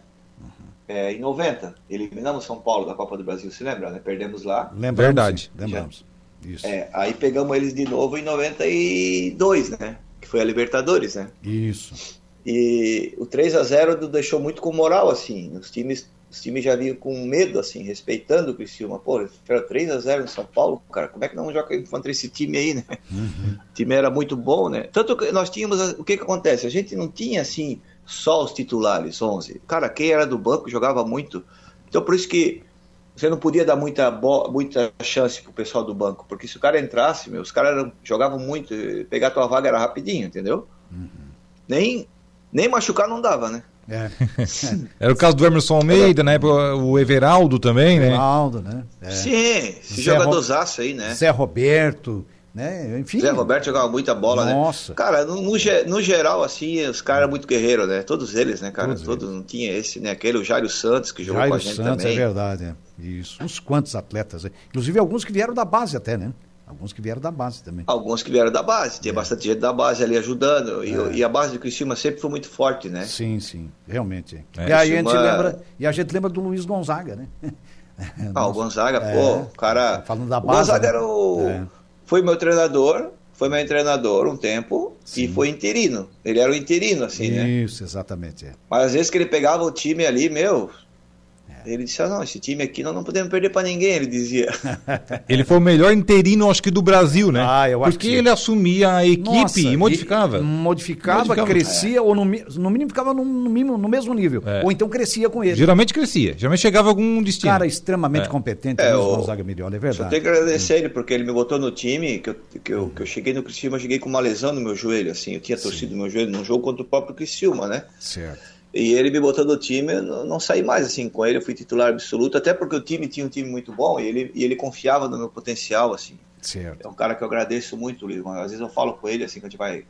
Speaker 3: é, em 90. Eliminamos São Paulo da Copa do Brasil, se lembra, né? Perdemos lá.
Speaker 1: Lembramos.
Speaker 2: Verdade.
Speaker 1: sim, Lembramos. Isso.
Speaker 3: É, aí pegamos eles de novo em 92, né? Que foi a Libertadores, né?
Speaker 1: Isso.
Speaker 3: E o 3 a 0 do- deixou muito com moral, assim. Os times, os times já vinham com medo, assim, respeitando o Criciúma. Pô, era 3 a 0 no São Paulo, cara. Como é que não joga contra esse time aí, né? O time era muito bom, né? Tanto que nós tínhamos. O que que acontece? A gente não tinha, assim, só os titulares, 11. Cara, quem era do banco jogava muito. Então, por isso que você não podia dar muita, muita chance pro pessoal do banco. Porque se o cara entrasse, meu, os caras jogavam muito. Pegar tua vaga era rapidinho, entendeu? Nem, nem machucar não dava, né?
Speaker 1: É. [laughs]
Speaker 2: Era o caso do Emerson Almeida, né? O Everaldo também, né?
Speaker 1: Ronaldo, né? É.
Speaker 3: Sim, esse
Speaker 1: Zé
Speaker 3: jogadorzaço aí, né?
Speaker 1: Zé Roberto, né? Enfim.
Speaker 3: Zé Roberto jogava muita bola,
Speaker 1: Nossa.
Speaker 3: né? Cara, no, no no geral, assim, os caras eram muito guerreiros, né? Todos eles, né, cara?
Speaker 1: Todos
Speaker 3: Todos, não tinha esse, né? Aquele, o Jairo Santos, que jogou
Speaker 1: Jairo
Speaker 3: com a gente
Speaker 1: Santos,
Speaker 3: também.
Speaker 1: é verdade. É. Isso. Uns quantos atletas. né? Inclusive alguns que vieram da base até, né? Alguns que vieram da base também.
Speaker 3: Alguns que vieram da base, tinha bastante gente da base ali ajudando. E,
Speaker 1: É.
Speaker 3: e a base do Criciúma sempre foi muito forte, né?
Speaker 1: Sim, sim, realmente.
Speaker 2: É.
Speaker 1: E a gente
Speaker 3: Criciúma-
Speaker 1: lembra, e a gente lembra do Luiz Gonzaga, né? [laughs]
Speaker 3: Ah, o Gonzaga,
Speaker 1: É.
Speaker 3: pô, o cara.
Speaker 1: Falando da
Speaker 3: o
Speaker 1: base,
Speaker 3: Gonzaga
Speaker 1: né?
Speaker 3: era o.
Speaker 1: É.
Speaker 3: Foi meu treinador, foi meu treinador um tempo
Speaker 1: Sim.
Speaker 3: e foi interino. Ele era o interino, assim, né?
Speaker 1: Isso, exatamente. É.
Speaker 3: Mas às vezes que ele pegava o time ali, meu. Ele disse: ah, não, esse time aqui nós não podemos perder pra ninguém, ele dizia. [laughs]
Speaker 2: Ele foi o melhor interino, acho que do Brasil, né?
Speaker 1: Ah, eu acho
Speaker 2: Porque
Speaker 1: que sim.
Speaker 2: ele assumia a equipe
Speaker 1: Nossa,
Speaker 2: e modificava.
Speaker 1: e- modificava,
Speaker 2: Modificava.
Speaker 1: crescia, ou no, no mínimo ficava no, no mínimo, no mesmo nível.
Speaker 2: É.
Speaker 1: Ou então crescia com ele.
Speaker 2: Geralmente crescia, geralmente chegava a algum destino.
Speaker 1: Cara extremamente
Speaker 2: É.
Speaker 1: competente,
Speaker 3: É, o-
Speaker 1: Gonzaga Milhões, é
Speaker 3: Só
Speaker 1: verdade.
Speaker 3: tenho que agradecer ele, porque ele me botou no time, que eu, que eu, que eu cheguei no Criciúma, eu cheguei com uma lesão no meu joelho, assim. Eu tinha torcido o meu joelho num jogo contra o próprio Criciúma, né?
Speaker 1: Certo.
Speaker 3: E ele me botou no time, eu não, não saí mais assim com ele, eu fui titular absoluto, até porque o time tinha um time muito bom e ele, e ele confiava no meu potencial, assim.
Speaker 1: Certo.
Speaker 3: É um cara que eu agradeço muito, Luiz. Às vezes eu falo com ele, assim, que a gente vai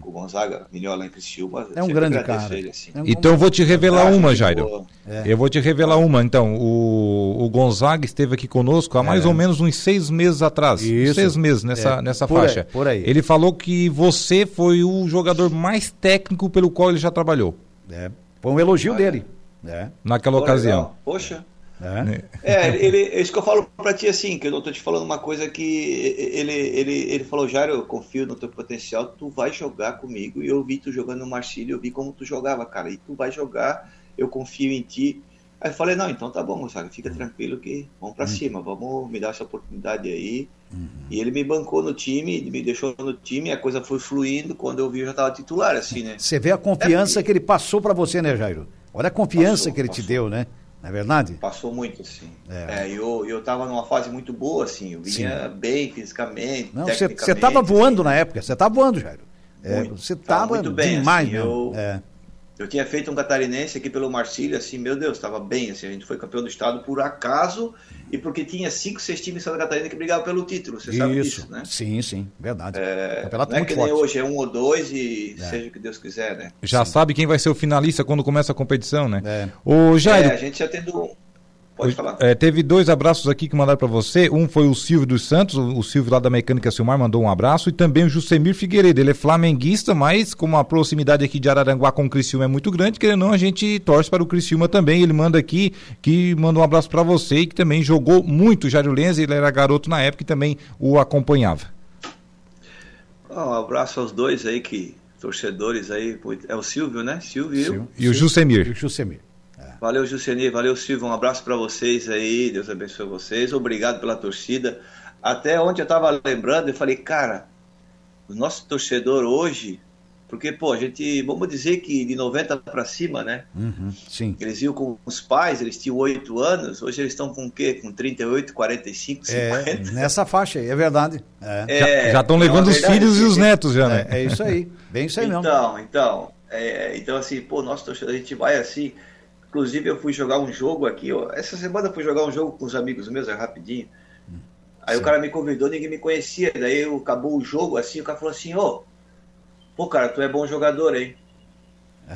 Speaker 3: com o Gonzaga, melhor lá em Criciúma. eu
Speaker 1: É um grande
Speaker 3: agradeço
Speaker 1: cara.
Speaker 3: Ele, assim.
Speaker 1: É um-
Speaker 2: Então eu vou te revelar
Speaker 3: Ah,
Speaker 2: uma, Jairo.
Speaker 3: boa.
Speaker 2: Eu vou te revelar uma. Então, o, o Gonzaga esteve aqui conosco há mais ou menos uns seis meses atrás.
Speaker 1: É. Isso.
Speaker 2: Seis meses nessa,
Speaker 1: É,
Speaker 2: nessa
Speaker 1: por aí,
Speaker 2: faixa.
Speaker 1: por aí.
Speaker 2: Ele falou que você foi o jogador mais técnico pelo qual ele já trabalhou
Speaker 1: É. Foi um elogio
Speaker 3: Olha.
Speaker 1: dele. É.
Speaker 2: naquela
Speaker 3: Pô,
Speaker 2: ocasião.
Speaker 3: legal. Poxa.
Speaker 1: É.
Speaker 3: É, ele, é isso que eu falo pra ti assim, que eu não tô te falando uma coisa que ele, ele, ele falou, Jairo, eu confio no teu potencial, tu vai jogar comigo. E eu vi tu jogando no Marcílio, eu vi como tu jogava, cara. E tu vai jogar, eu confio em ti. Aí eu falei, não, então tá bom, Gonzaga, fica tranquilo que vamos pra cima, vamos me dar essa oportunidade aí. E ele me bancou no time, me deixou no time, a coisa foi fluindo, quando eu vi eu já tava titular, assim, né?
Speaker 1: Você vê a confiança
Speaker 3: É,
Speaker 1: que ele passou pra você, né, Jairo? Olha a confiança
Speaker 3: Passou,
Speaker 1: que ele te
Speaker 3: passou.
Speaker 1: deu, né? Não é verdade?
Speaker 3: Passou muito, assim.
Speaker 1: É.
Speaker 3: É, eu, eu tava numa fase muito boa, assim, eu vinha bem fisicamente,
Speaker 1: Não, você tava voando
Speaker 3: assim.
Speaker 1: na época, você tava voando, Jairo. É,
Speaker 3: Muito.
Speaker 1: você
Speaker 3: Tava
Speaker 1: tava
Speaker 3: muito bem,
Speaker 1: demais
Speaker 3: assim, eu-
Speaker 1: É.
Speaker 3: Eu tinha feito um catarinense aqui pelo Marcílio, assim, meu Deus, estava bem, assim, a gente foi campeão do estado por acaso e porque tinha cinco, seis times em Santa Catarina que brigavam pelo título, você
Speaker 1: Isso.
Speaker 3: sabe disso, né?
Speaker 1: Sim, sim, verdade.
Speaker 3: É,
Speaker 1: Campeonato
Speaker 3: não é
Speaker 1: muito
Speaker 3: que nem
Speaker 1: forte.
Speaker 3: hoje, é um ou dois e
Speaker 1: É.
Speaker 3: seja o que Deus quiser, né?
Speaker 2: Já sabe quem vai ser o finalista quando começa a competição, né?
Speaker 1: É.
Speaker 2: Ô, Jairo,
Speaker 3: É, a gente já tendo... Pode falar.
Speaker 2: É, teve dois abraços aqui que mandaram para você. Um foi o Silvio dos Santos, o, Silvio lá da Mecânica Silmar mandou um abraço. E também o Jusemir Figueiredo. Ele é flamenguista, mas como a proximidade aqui de Araranguá com o Criciúma é muito grande, querendo ou não, a gente torce para o Criciúma também. Ele manda aqui que manda um abraço para você e que também jogou muito Jairo Lenz. Ele era garoto na época e também o acompanhava.
Speaker 3: Um abraço aos dois aí que torcedores aí, é o Silvio, né? Silvio, e eu.
Speaker 1: Sil-
Speaker 2: E o Jusemir.
Speaker 1: E o Jusemir.
Speaker 3: Valeu, Juceni, valeu, Silvio. Um abraço para vocês aí. Deus abençoe vocês. Obrigado pela torcida. Até ontem eu tava lembrando, eu falei, cara, o nosso torcedor hoje, porque, pô, a gente, vamos dizer que de 90 para cima, né?
Speaker 1: Uhum, sim.
Speaker 3: Eles iam com os pais, eles tinham 8 anos, hoje eles estão com o quê? Com 38, 45, 50.
Speaker 1: É, nessa faixa aí, é verdade. É,
Speaker 3: É,
Speaker 2: já estão
Speaker 3: é
Speaker 2: levando os
Speaker 3: verdade,
Speaker 2: filhos e os netos já, né?
Speaker 1: é, é isso aí. Bem isso aí mesmo.
Speaker 3: Então, então, é, então assim, pô, nosso torcedor, a gente vai assim. Inclusive, eu fui jogar um jogo aqui, ó, essa semana eu fui jogar um jogo com os amigos meus, é rapidinho. Aí o cara me convidou, ninguém me conhecia. Daí eu, acabou o jogo, assim, o cara falou assim: Ô, pô, cara, tu é bom jogador, hein?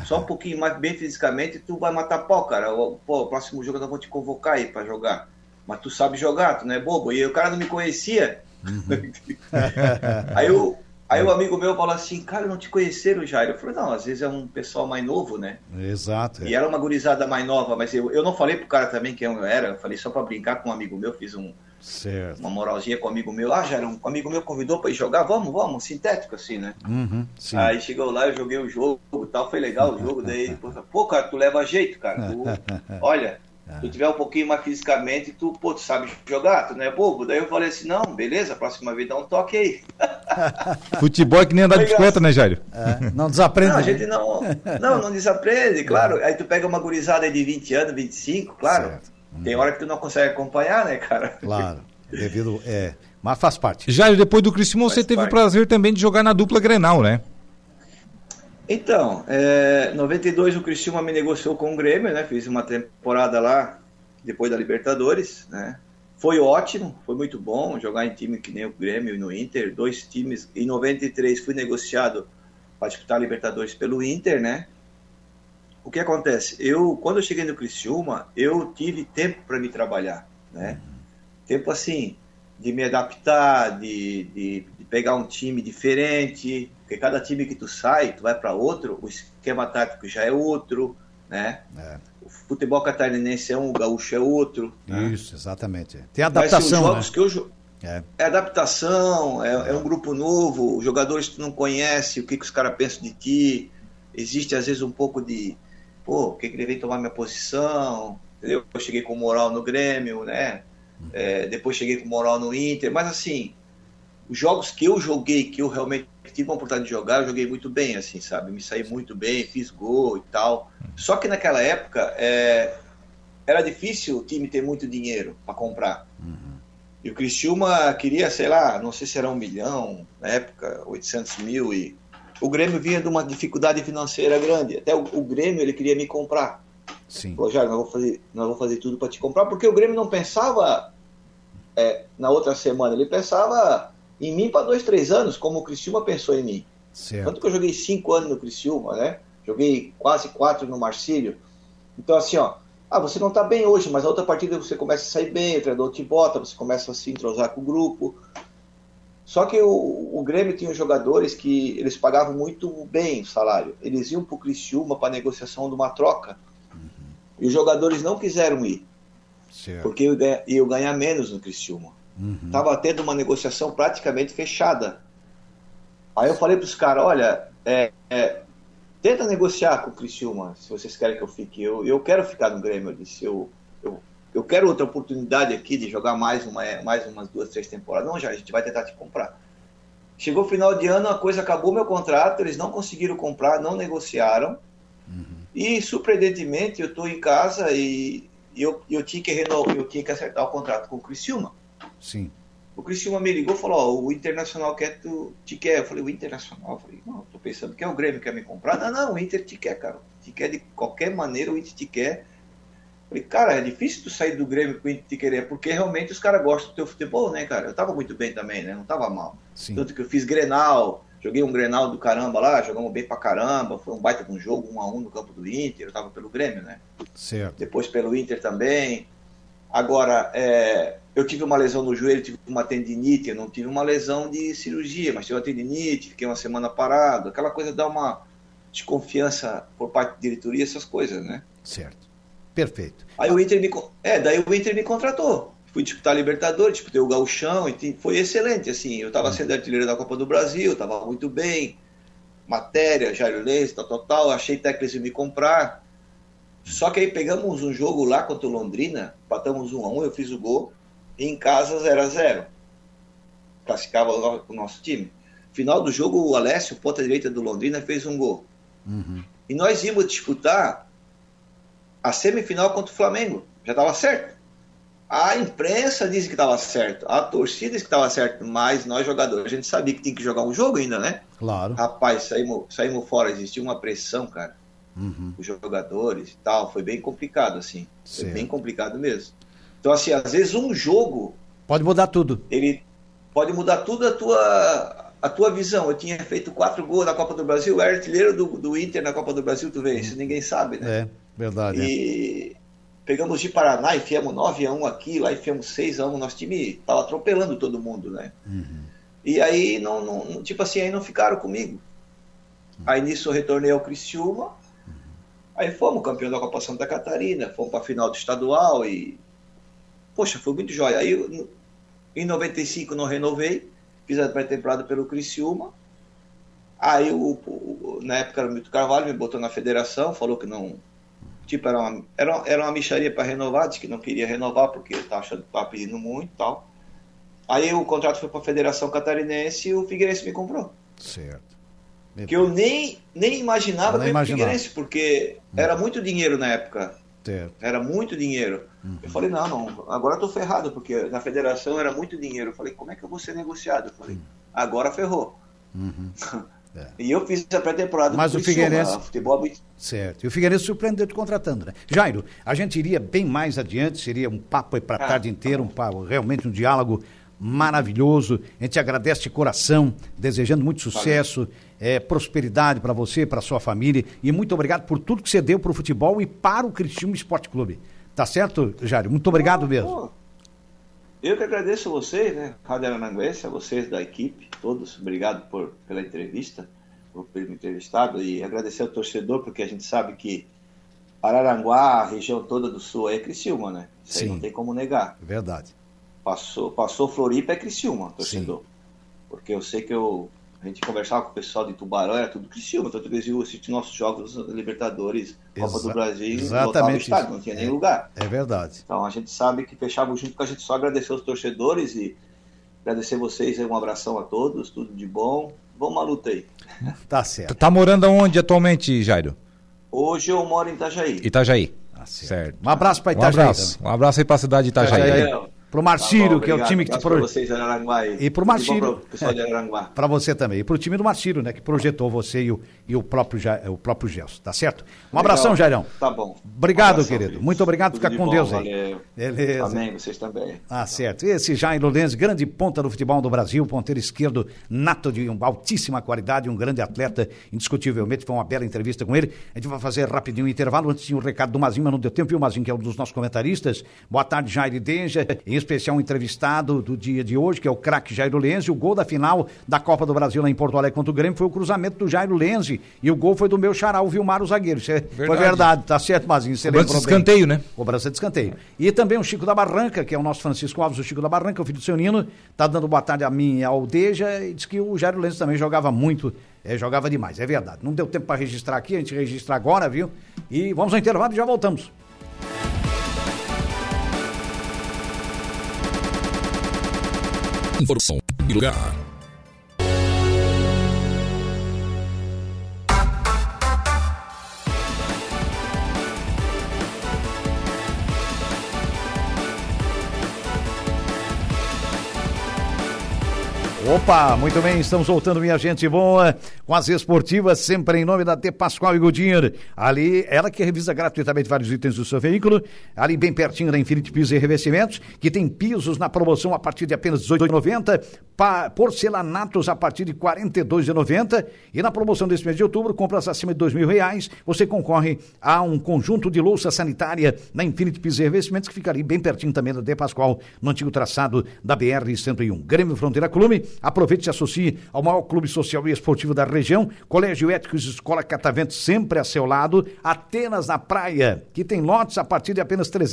Speaker 3: Só um pouquinho mais bem fisicamente, tu vai matar pau, cara. Pô, o próximo jogo eu vou te convocar aí pra jogar. Mas tu sabe jogar, tu não é bobo. E aí o cara não me conhecia. [laughs] aí, o, aí o amigo meu falou assim: Cara, não te conheceram, Jair. Eu falei: Não, às vezes é um pessoal mais novo, né?
Speaker 1: Exato. é.
Speaker 3: E era uma gurizada mais nova, mas eu, eu não falei pro cara também quem eu era. Eu falei só pra brincar com um amigo meu, fiz um,
Speaker 1: Certo.
Speaker 3: uma moralzinha com um amigo meu. Ah, Jair, um amigo meu convidou pra ir jogar. Vamos, vamos, sintético assim, né?
Speaker 1: Uhum.
Speaker 3: Aí chegou lá, eu joguei o jogo e tal, foi legal o jogo. Daí, pô, [laughs] pô, cara, tu leva jeito, cara. Tu, [laughs] olha, tu tiver um pouquinho mais fisicamente, tu, pô, tu sabe jogar, tu não é bobo. Daí eu falei assim, não, beleza, próxima vez dá um toque aí. [laughs]
Speaker 2: Futebol é que nem andar de bicicleta, né, Jairo?
Speaker 1: É, não desaprende.
Speaker 3: Não, a
Speaker 1: né?
Speaker 3: gente não, não, não desaprende, [laughs] claro. Aí tu pega uma gurizada aí de 20 anos, 25, claro.
Speaker 1: Certo.
Speaker 3: Tem hora que tu não consegue acompanhar, né, cara?
Speaker 1: Claro. [laughs] Devido. É, mas faz parte.
Speaker 2: Jairo, depois do Criciúma você
Speaker 3: Faz
Speaker 2: teve o prazer também de jogar na dupla Grenal, né?
Speaker 3: Então, é, 92 o Cristiúma me negociou com o Grêmio, né? Fiz uma temporada lá depois da Libertadores, né? Foi ótimo, foi muito bom jogar em time que nem o Grêmio e no Inter, dois times. Em 93 fui negociado para disputar a Libertadores pelo Inter, né? O que acontece? Eu, quando eu cheguei no Criciúma, eu tive tempo para me trabalhar, né? Tempo assim de me adaptar, de, de, de pegar um time diferente, porque cada time que tu sai, tu vai para outro, o esquema tático já é outro, né?
Speaker 1: É.
Speaker 3: O futebol catarinense é um, o gaúcho é outro. né?
Speaker 1: Isso, exatamente. Tem
Speaker 3: Mas, assim,
Speaker 1: adaptação,
Speaker 3: os
Speaker 1: né?
Speaker 3: jogos que eu
Speaker 1: É.
Speaker 3: é adaptação, é, é um grupo novo, os jogadores que tu não conhece, o que, que os caras pensam de ti. Existe às vezes um pouco de, pô, o que, que ele veio tomar minha posição? Entendeu? Eu cheguei com moral no Grêmio, né? É, depois cheguei com moral no Inter, mas assim, os jogos que eu joguei, que eu realmente tive a oportunidade de jogar, eu joguei muito bem, assim, sabe? Me saí muito bem, fiz gol e tal. Só que naquela época é, era difícil o time ter muito dinheiro para comprar. E o Criciúma queria, sei lá, não sei se era um milhão, na época, 800 mil. E o Grêmio vinha de uma dificuldade financeira grande. Até o, o Grêmio ele queria me comprar.
Speaker 1: Sim.
Speaker 3: Falou, Jair, nós vamos fazer, nós vamos fazer tudo para te comprar, porque o Grêmio não pensava é, na outra semana, ele pensava em mim para dois, três anos, como o Criciúma pensou em mim.
Speaker 1: Certo.
Speaker 3: Tanto que eu joguei cinco anos no Criciúma, né? Joguei quase quatro no Marcílio. Então, assim, ó, ah, você não tá bem hoje, mas a outra partida você começa a sair bem, o treinador te bota, você começa a se entrosar com o grupo. Só que o, o Grêmio tinha jogadores que eles pagavam muito bem o salário. Eles iam pro Criciúma para negociação de uma troca. E os jogadores não quiseram ir,
Speaker 1: Certo.
Speaker 3: porque eu ganhar menos no Criciúma.
Speaker 1: Uhum.
Speaker 3: Tava tendo uma negociação praticamente fechada. Aí eu falei para os caras, olha, é, é, tenta negociar com o Criciúma, se vocês querem que eu fique. Eu, eu quero ficar no Grêmio, eu disse. Eu, eu, eu quero outra oportunidade aqui de jogar mais, uma, mais umas duas, três temporadas. Não, já, a gente vai tentar te comprar. Chegou o final de ano, a coisa acabou meu contrato, eles não conseguiram comprar, não negociaram. E, surpreendentemente, eu estou em casa e, e eu, eu, tinha que reno, eu tinha que acertar o contrato com o Criciúma.
Speaker 1: Sim.
Speaker 3: O Criciúma me ligou e falou, ó, o Internacional quer tu, te quer. Eu falei, o Internacional? Eu falei, não, eu tô pensando que é o Grêmio que quer me comprar. Não, não, o Inter te quer, cara. Te quer de qualquer maneira, o Inter te quer. Falei, cara, é difícil tu sair do Grêmio pro Inter te querer, porque realmente os caras gostam do teu futebol, né, cara? Eu tava muito bem também, né? Não tava mal.
Speaker 1: Sim.
Speaker 3: Tanto que eu fiz Grenal, joguei um Grenal do caramba lá, jogamos bem pra caramba, foi um baita de um jogo, um a um no campo do Inter, eu tava pelo Grêmio, né?
Speaker 1: Certo.
Speaker 3: Depois pelo Inter também. Agora, é, eu tive uma lesão no joelho, tive uma tendinite, eu não tive uma lesão de cirurgia, mas tive uma tendinite, fiquei uma semana parado, aquela coisa dá uma desconfiança por parte da diretoria, essas coisas, né?
Speaker 1: Certo. Perfeito.
Speaker 3: Aí o Inter me, é, daí o Inter me contratou. Fui disputar a Libertadores, disputei o Gauchão, e foi excelente, assim. Eu estava sendo artilheiro da Copa do Brasil, estava muito bem. Matéria, Jairo Leite, tal, tal, tal. Achei iam me comprar. Só que aí pegamos um jogo lá contra o Londrina, empatamos 1 a 1 eu fiz o gol, e em casa 0 a 0 Classificava o nosso time. Final do jogo, o Alessio, ponta direita do Londrina, fez um gol.
Speaker 1: Uhum.
Speaker 3: E nós íamos disputar a semifinal contra o Flamengo. Já estava certo. A imprensa disse que estava certo, a torcida disse que estava certo, mas nós jogadores, a gente sabia que tinha que jogar um jogo ainda, né?
Speaker 1: Claro.
Speaker 3: Rapaz, saímos, saímos fora, existia uma pressão, cara,
Speaker 1: Uhum.
Speaker 3: os jogadores e tal, foi bem complicado, assim. Foi
Speaker 1: Certo.
Speaker 3: bem complicado mesmo. Então, assim, às vezes um jogo,
Speaker 1: Pode mudar tudo.
Speaker 3: ele pode mudar tudo a tua, a tua visão. Eu tinha feito quatro gols na Copa do Brasil, eu era artilheiro do, do Inter na Copa do Brasil, tu vê, isso ninguém sabe, né?
Speaker 1: É, verdade. é.
Speaker 3: E pegamos de Paraná, enfiamos 9 a 1 aqui, lá enfiamos 6 a 1 Nosso time tava atropelando todo mundo, né?
Speaker 1: Uhum.
Speaker 3: E aí, não, não- tipo assim, aí não ficaram comigo. Aí nisso eu retornei ao Criciúma. Aí fomos campeão da Copa Santa Catarina, fomos para a final do estadual e. Poxa, foi muito jóia. Aí em 95 não renovei, fiz a pré-temporada pelo Criciúma. Aí o, o- na época era o Milton Carvalho, me botou na federação, falou que não. Tipo, era uma, era, era uma micharia para renovar, disse que não queria renovar porque estava achando que estava pedindo muito e tal. Aí o contrato foi para a Federação Catarinense e o Figueirense me comprou.
Speaker 1: Certo.
Speaker 3: Que eu nem, nem imaginava que
Speaker 1: imaginava.
Speaker 3: Figueirense, porque era muito dinheiro na época.
Speaker 1: Certo.
Speaker 3: Era muito dinheiro. Eu falei, não, não, agora eu tô ferrado, porque na federação era muito dinheiro. Eu falei, como é que eu vou ser negociado? Eu falei, agora ferrou.
Speaker 1: Uhum. [laughs] É.
Speaker 3: E eu fiz a pré-temporada
Speaker 1: Mas o Figueirense-
Speaker 3: Futebol é muito
Speaker 1: Certo. E o Figueirense surpreendeu te contratando, né? Jairo, a gente iria bem mais adiante, seria um papo aí para a
Speaker 3: Ah,
Speaker 1: tarde inteira, um papo, realmente um diálogo maravilhoso. A gente agradece de coração, desejando muito sucesso, eh, prosperidade para você, para sua família e muito obrigado por tudo que você deu para o futebol e para o Cristiúma Esporte Clube. Tá certo, Jairo? Muito obrigado mesmo.
Speaker 3: Eu que agradeço a vocês, né? Rádio Arananguense, a vocês da equipe, todos. Obrigado por, pela entrevista, por ter me entrevistado e agradecer ao torcedor, porque a gente sabe que Araranguá, a região toda do sul é Criciúma, né? Isso aí
Speaker 1: Sim.
Speaker 3: não tem como negar.
Speaker 1: Verdade.
Speaker 3: Passou, passou Floripa é Criciúma, torcedor. Porque eu sei que eu, a gente conversava com o pessoal de Tubarão, era tudo Criciúma. Tanto que eles iam assistir nossos jogos Libertadores, Copa
Speaker 1: Exa-
Speaker 3: do Brasil,
Speaker 1: exatamente
Speaker 3: o estádio,
Speaker 1: isso.
Speaker 3: não tinha
Speaker 1: É.
Speaker 3: nem lugar.
Speaker 1: É verdade.
Speaker 3: Então a gente sabe que fechava junto com a gente só agradecer aos torcedores e agradecer vocês, aí, um abração a todos, tudo de bom. Vamos à luta aí. [laughs]
Speaker 1: Tá
Speaker 2: Tu
Speaker 1: certo.
Speaker 2: tá morando aonde atualmente, Jairo?
Speaker 3: Hoje eu moro em Itajaí.
Speaker 2: Itajaí.
Speaker 1: Tá certo.
Speaker 2: Certo.
Speaker 1: Um abraço para
Speaker 2: Um
Speaker 1: Itajaí.
Speaker 2: abraço. Um abraço aí pra cidade de Itajaí.
Speaker 1: Itajaí. Pro Marcílio,
Speaker 3: Tá bom,
Speaker 1: que é o time que te
Speaker 3: pra
Speaker 1: pro...
Speaker 3: vocês, Araranguá. aí.
Speaker 1: E pro Marcílio. Para [laughs] você também. E pro time do Marcílio, né? Que projetou você e o, e o próprio, o próprio Gelson, tá certo? Um abração,
Speaker 3: Legal.
Speaker 1: Jairão.
Speaker 3: Tá bom.
Speaker 1: Obrigado,
Speaker 3: Um abração,
Speaker 1: querido. Muito obrigado.
Speaker 3: Tudo
Speaker 1: Fica
Speaker 3: de
Speaker 1: com
Speaker 3: bom,
Speaker 1: Deus aí.
Speaker 3: valeu.
Speaker 1: Beleza.
Speaker 3: Amém, vocês também.
Speaker 1: Ah, certo. Esse Jairo Lenz, grande ponta do futebol do Brasil, ponteiro esquerdo, nato de uma altíssima qualidade, um grande atleta, indiscutivelmente. Foi uma bela entrevista com ele. A gente vai fazer rapidinho um intervalo. Antes tinha o recado do Mazinho, mas não deu tempo, viu, Mazinho, que é um dos nossos comentaristas. Boa tarde, Jair Deja. Em especial, um entrevistado do dia de hoje, que é o craque Jairo Lenz. E o gol da final da Copa do Brasil lá em Porto Alegre contra o Grêmio foi o cruzamento do Jairo E o gol foi do meu xará, o Vilmar, o zagueiro. Isso é- foi
Speaker 2: Verdade.
Speaker 1: verdade, tá certo, Mazinho? Você
Speaker 2: Cobrança
Speaker 1: lembrou
Speaker 2: de
Speaker 1: bem.
Speaker 2: escanteio, né?
Speaker 1: Cobrança de escanteio. E também o Chico da Barranca, que é o nosso Francisco Alves, o Chico da Barranca, o filho do seu Nino, tá dando boa tarde a mim e ao Deja, e diz que o Jairo Lenz também jogava muito, é, jogava demais, é verdade. Não deu tempo para registrar aqui, a gente registra agora, viu? E vamos ao intervalo e já voltamos.
Speaker 4: Informação e lugar.
Speaker 1: Opa, muito bem, estamos voltando, minha gente boa, com as esportivas, sempre em nome da T Pascoal e Goodyear. Ali, ela que revisa gratuitamente vários itens do seu veículo, ali bem pertinho da Infinity Pisos e Revestimentos, que tem pisos na promoção a partir de apenas R$ 18,90, porcelanatos a partir de R$ 42,90 e na promoção desse mês de outubro, compras acima de R$ reais, você concorre a um conjunto de louça sanitária na Infinity Pisos e Revestimentos, que fica ali bem pertinho também da T Pascoal, no antigo traçado da BR-101. Grêmio Fronteira Clube, Aproveite e se associe ao maior clube social e esportivo da região, Colégio Éticos Escola Catavento, sempre a seu lado, Atenas na Praia, que tem lotes a partir de apenas R$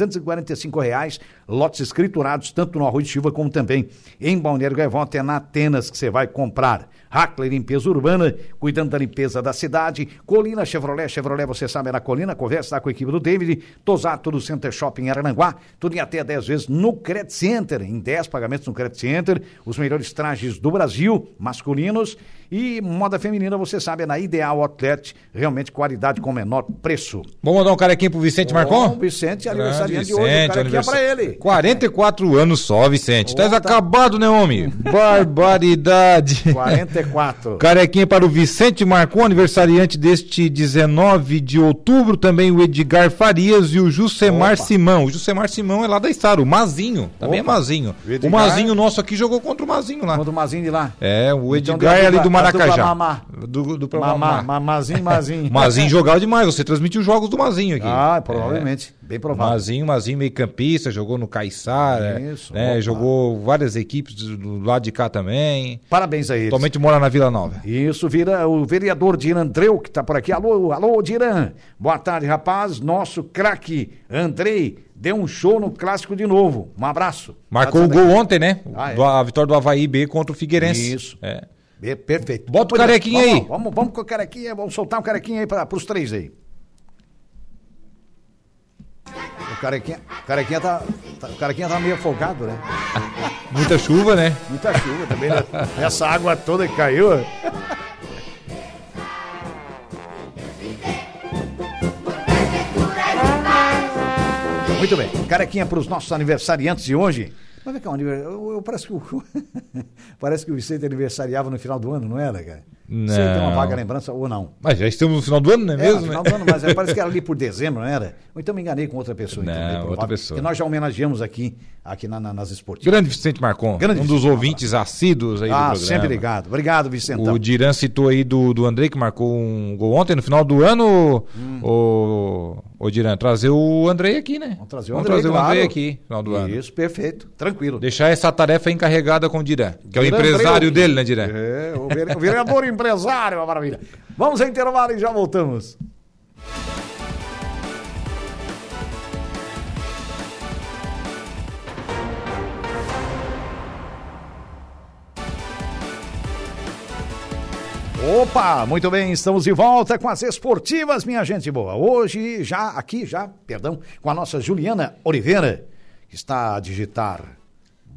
Speaker 1: reais, lotes escriturados tanto no Arroio de Chuva como também em Balneário Gaivota, é na Atenas que você vai comprar. Hackler Limpeza Urbana, cuidando da limpeza da cidade. Colina Chevrolet, Chevrolet, você sabe, é na Colina. Conversa com a equipe do David. Tosato do Center Shopping Arananguá. Tudo em até 10 vezes no Credit Center, em 10 pagamentos no Credit Center. Os melhores trajes do Brasil, masculinos. E moda feminina, você sabe, é na Ideal Outlet, realmente qualidade com menor preço.
Speaker 2: Vamos mandar um carequinho pro Vicente Bom, Marcon?
Speaker 1: Vicente, aniversariante de hoje, um carequinha anivers... pra ele.
Speaker 2: 44 anos só, Vicente. Tá acabado, né, homem? [laughs] Barbaridade.
Speaker 1: 44. [laughs]
Speaker 2: Carequinha para o Vicente Marcon, aniversariante deste 19 de outubro, também o Edgar Farias e o Jusemar Opa. Simão. O Jusemar Simão é lá da Estado, o Mazinho, também Opa. é Mazinho. O, Edgar... o, Mazinho nosso aqui jogou contra o Mazinho lá.
Speaker 1: Contra o Mazinho de lá.
Speaker 2: É, o então Edgar então, é ali do Maracajá.
Speaker 1: Mamá. Do, do Mamá, Mazinho, Mazinho.
Speaker 2: Mazinho jogava demais, você transmitiu os jogos do Mazinho aqui.
Speaker 1: Ah, provavelmente. É. Bem provável.
Speaker 2: Mazinho, Mazinho meio campista, jogou no Caiçara, Isso, né, jogou várias equipes do lado de cá também.
Speaker 1: Parabéns a ele.
Speaker 2: Atualmente mora na Vila Nova.
Speaker 1: Isso, vira o vereador Diran Andreu, que está por aqui. Alô, alô, Diran. Boa tarde, rapaz. Nosso craque Andrei deu um show no clássico de novo. Um abraço.
Speaker 2: Marcou o gol ontem, né? Ah, é. A vitória do Havaí B contra o Figueirense.
Speaker 1: Isso. É. Perfeito.
Speaker 2: Bota o carequinha
Speaker 1: vamos,
Speaker 2: aí.
Speaker 1: Vamos, vamos com o carequinha, vamos soltar um carequinha aí para os três aí. O carequinha, o carequinha tá, tá, o carequinha tá meio afogado, né? [laughs]
Speaker 2: Muita chuva, né?
Speaker 1: Muita chuva também. Né? Essa água toda que caiu. Muito bem, carequinha para os nossos aniversariantes de hoje. Mas vem cá, eu, eu, parece, que o, [laughs] parece que o Vicente aniversariava no final do ano, não era, cara?
Speaker 2: Não. Você tem
Speaker 1: uma vaga lembrança ou não?
Speaker 2: Mas já estamos no final do ano, não é, é mesmo? No
Speaker 1: final né? do ano, mas é, parece que era ali por [laughs] dezembro, não era? Ou então me enganei com outra pessoa.
Speaker 2: Não,
Speaker 1: então,
Speaker 2: outra pessoa.
Speaker 1: Que nós já homenageamos aqui, aqui na, na, nas esportivas.
Speaker 2: Grande Vicente Marcon, Grande um Vicente dos ouvintes assíduos aí
Speaker 1: ah,
Speaker 2: do programa.
Speaker 1: sempre ligado. Obrigado, Vicente.
Speaker 2: O Diran citou aí do, do André, que marcou um gol ontem, no final do ano, hum. o, o Diran, trazer o André aqui, né?
Speaker 1: Vamos trazer o André, trazer
Speaker 2: claro. o André aqui, no final do ano.
Speaker 1: Isso, perfeito, tranquilo.
Speaker 2: Deixar essa tarefa encarregada com o Diran, que é o empresário dele, né, Diran?
Speaker 1: É, o vereador [laughs] empresário, maravilha. Vamos a intervalo e já voltamos. Opa, muito bem, estamos de volta com as esportivas, minha gente boa. Hoje já aqui já, perdão, com a nossa Juliana Oliveira, que está a digitar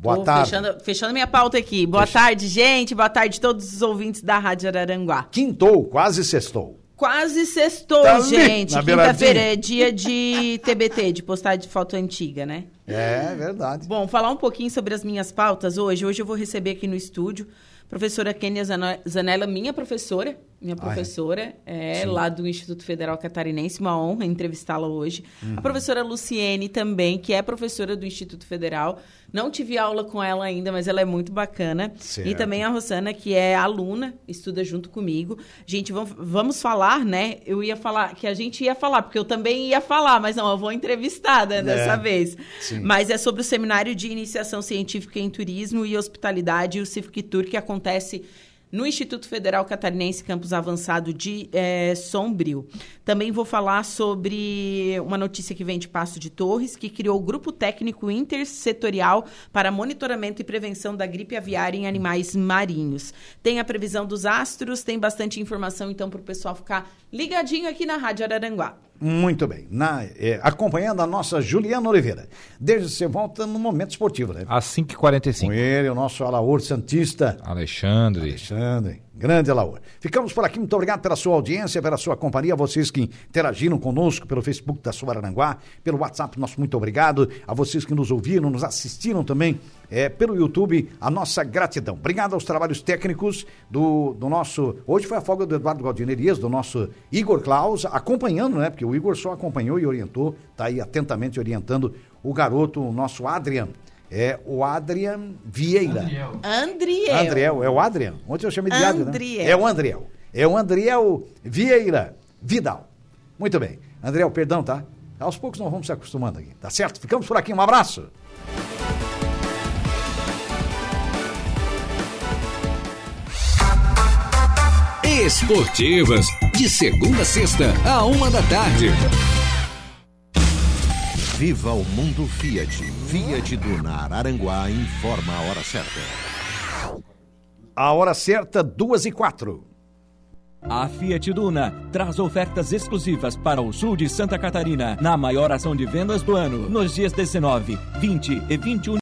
Speaker 1: Boa Tô tarde.
Speaker 5: Fechando, fechando minha pauta aqui. Boa Fecha. tarde, gente. Boa tarde a todos os ouvintes da Rádio Araranguá.
Speaker 1: Quintou, quase sextou.
Speaker 5: Quase sextou, tá gente. Quinta-feira é dia de TBT, de postar de foto antiga, né?
Speaker 1: É, verdade.
Speaker 5: Bom, falar um pouquinho sobre as minhas pautas hoje. Hoje eu vou receber aqui no estúdio a professora Kênia Zanella, minha professora, minha professora, ah, é, é lá do Instituto Federal Catarinense, uma honra entrevistá-la hoje. Uhum. A professora Luciene também, que é professora do Instituto Federal. Não tive aula com ela ainda, mas ela é muito bacana. Certo. E também a Rosana, que é aluna, estuda junto comigo. Gente, vamos, vamos falar, né? Eu ia falar, que a gente ia falar, porque eu também ia falar, mas não, eu vou entrevistada é, dessa vez. Sim. Mas é sobre o Seminário de Iniciação Científica em Turismo e Hospitalidade, o Civic Tour, que acontece no Instituto Federal Catarinense Campus Avançado de é, Sombrio. Também vou falar sobre uma notícia que vem de Passo de Torres, que criou o Grupo Técnico Intersetorial para Monitoramento e Prevenção da Gripe Aviária em Animais Marinhos. Tem a previsão dos astros, tem bastante informação, então, para o pessoal ficar ligadinho aqui na Rádio Araranguá.
Speaker 1: Muito bem. Na, é, acompanhando a nossa Juliana Oliveira. Desde você volta no momento esportivo, né?
Speaker 2: Às 5h45.
Speaker 1: Com ele, o nosso Alaor Santista.
Speaker 2: Alexandre.
Speaker 1: Alexandre. Grande Alaor. Ficamos por aqui, muito obrigado pela sua audiência, pela sua companhia, vocês que interagiram conosco pelo Facebook da Suarananguá, pelo WhatsApp, nosso muito obrigado. A vocês que nos ouviram, nos assistiram também é, pelo YouTube, a nossa gratidão. Obrigado aos trabalhos técnicos do, do nosso. Hoje foi a folga do Eduardo Galdinerias, do nosso Igor Klaus, acompanhando, né? Porque o Igor só acompanhou e orientou, tá aí atentamente orientando o garoto, o nosso Adrian é o Adrian Vieira.
Speaker 5: Andriel.
Speaker 1: Andriel, é o Adrian? Ontem eu chamei de Adrian. Né?
Speaker 5: Andriel.
Speaker 1: É o Andriel. É o Andriel Vieira Vidal. Muito bem. Andriel, perdão, tá? Aos poucos nós vamos se acostumando aqui, tá certo? Ficamos por aqui, um abraço.
Speaker 4: Esportivas, de segunda a sexta, a uma da tarde.
Speaker 6: Viva o Mundo Fiat. Fiat Dunar Aranguá informa a hora certa.
Speaker 1: A hora certa, duas e quatro.
Speaker 7: A Fiat Duna traz ofertas exclusivas para o sul de Santa Catarina na maior ação de vendas do ano, nos dias 19, 20 e 21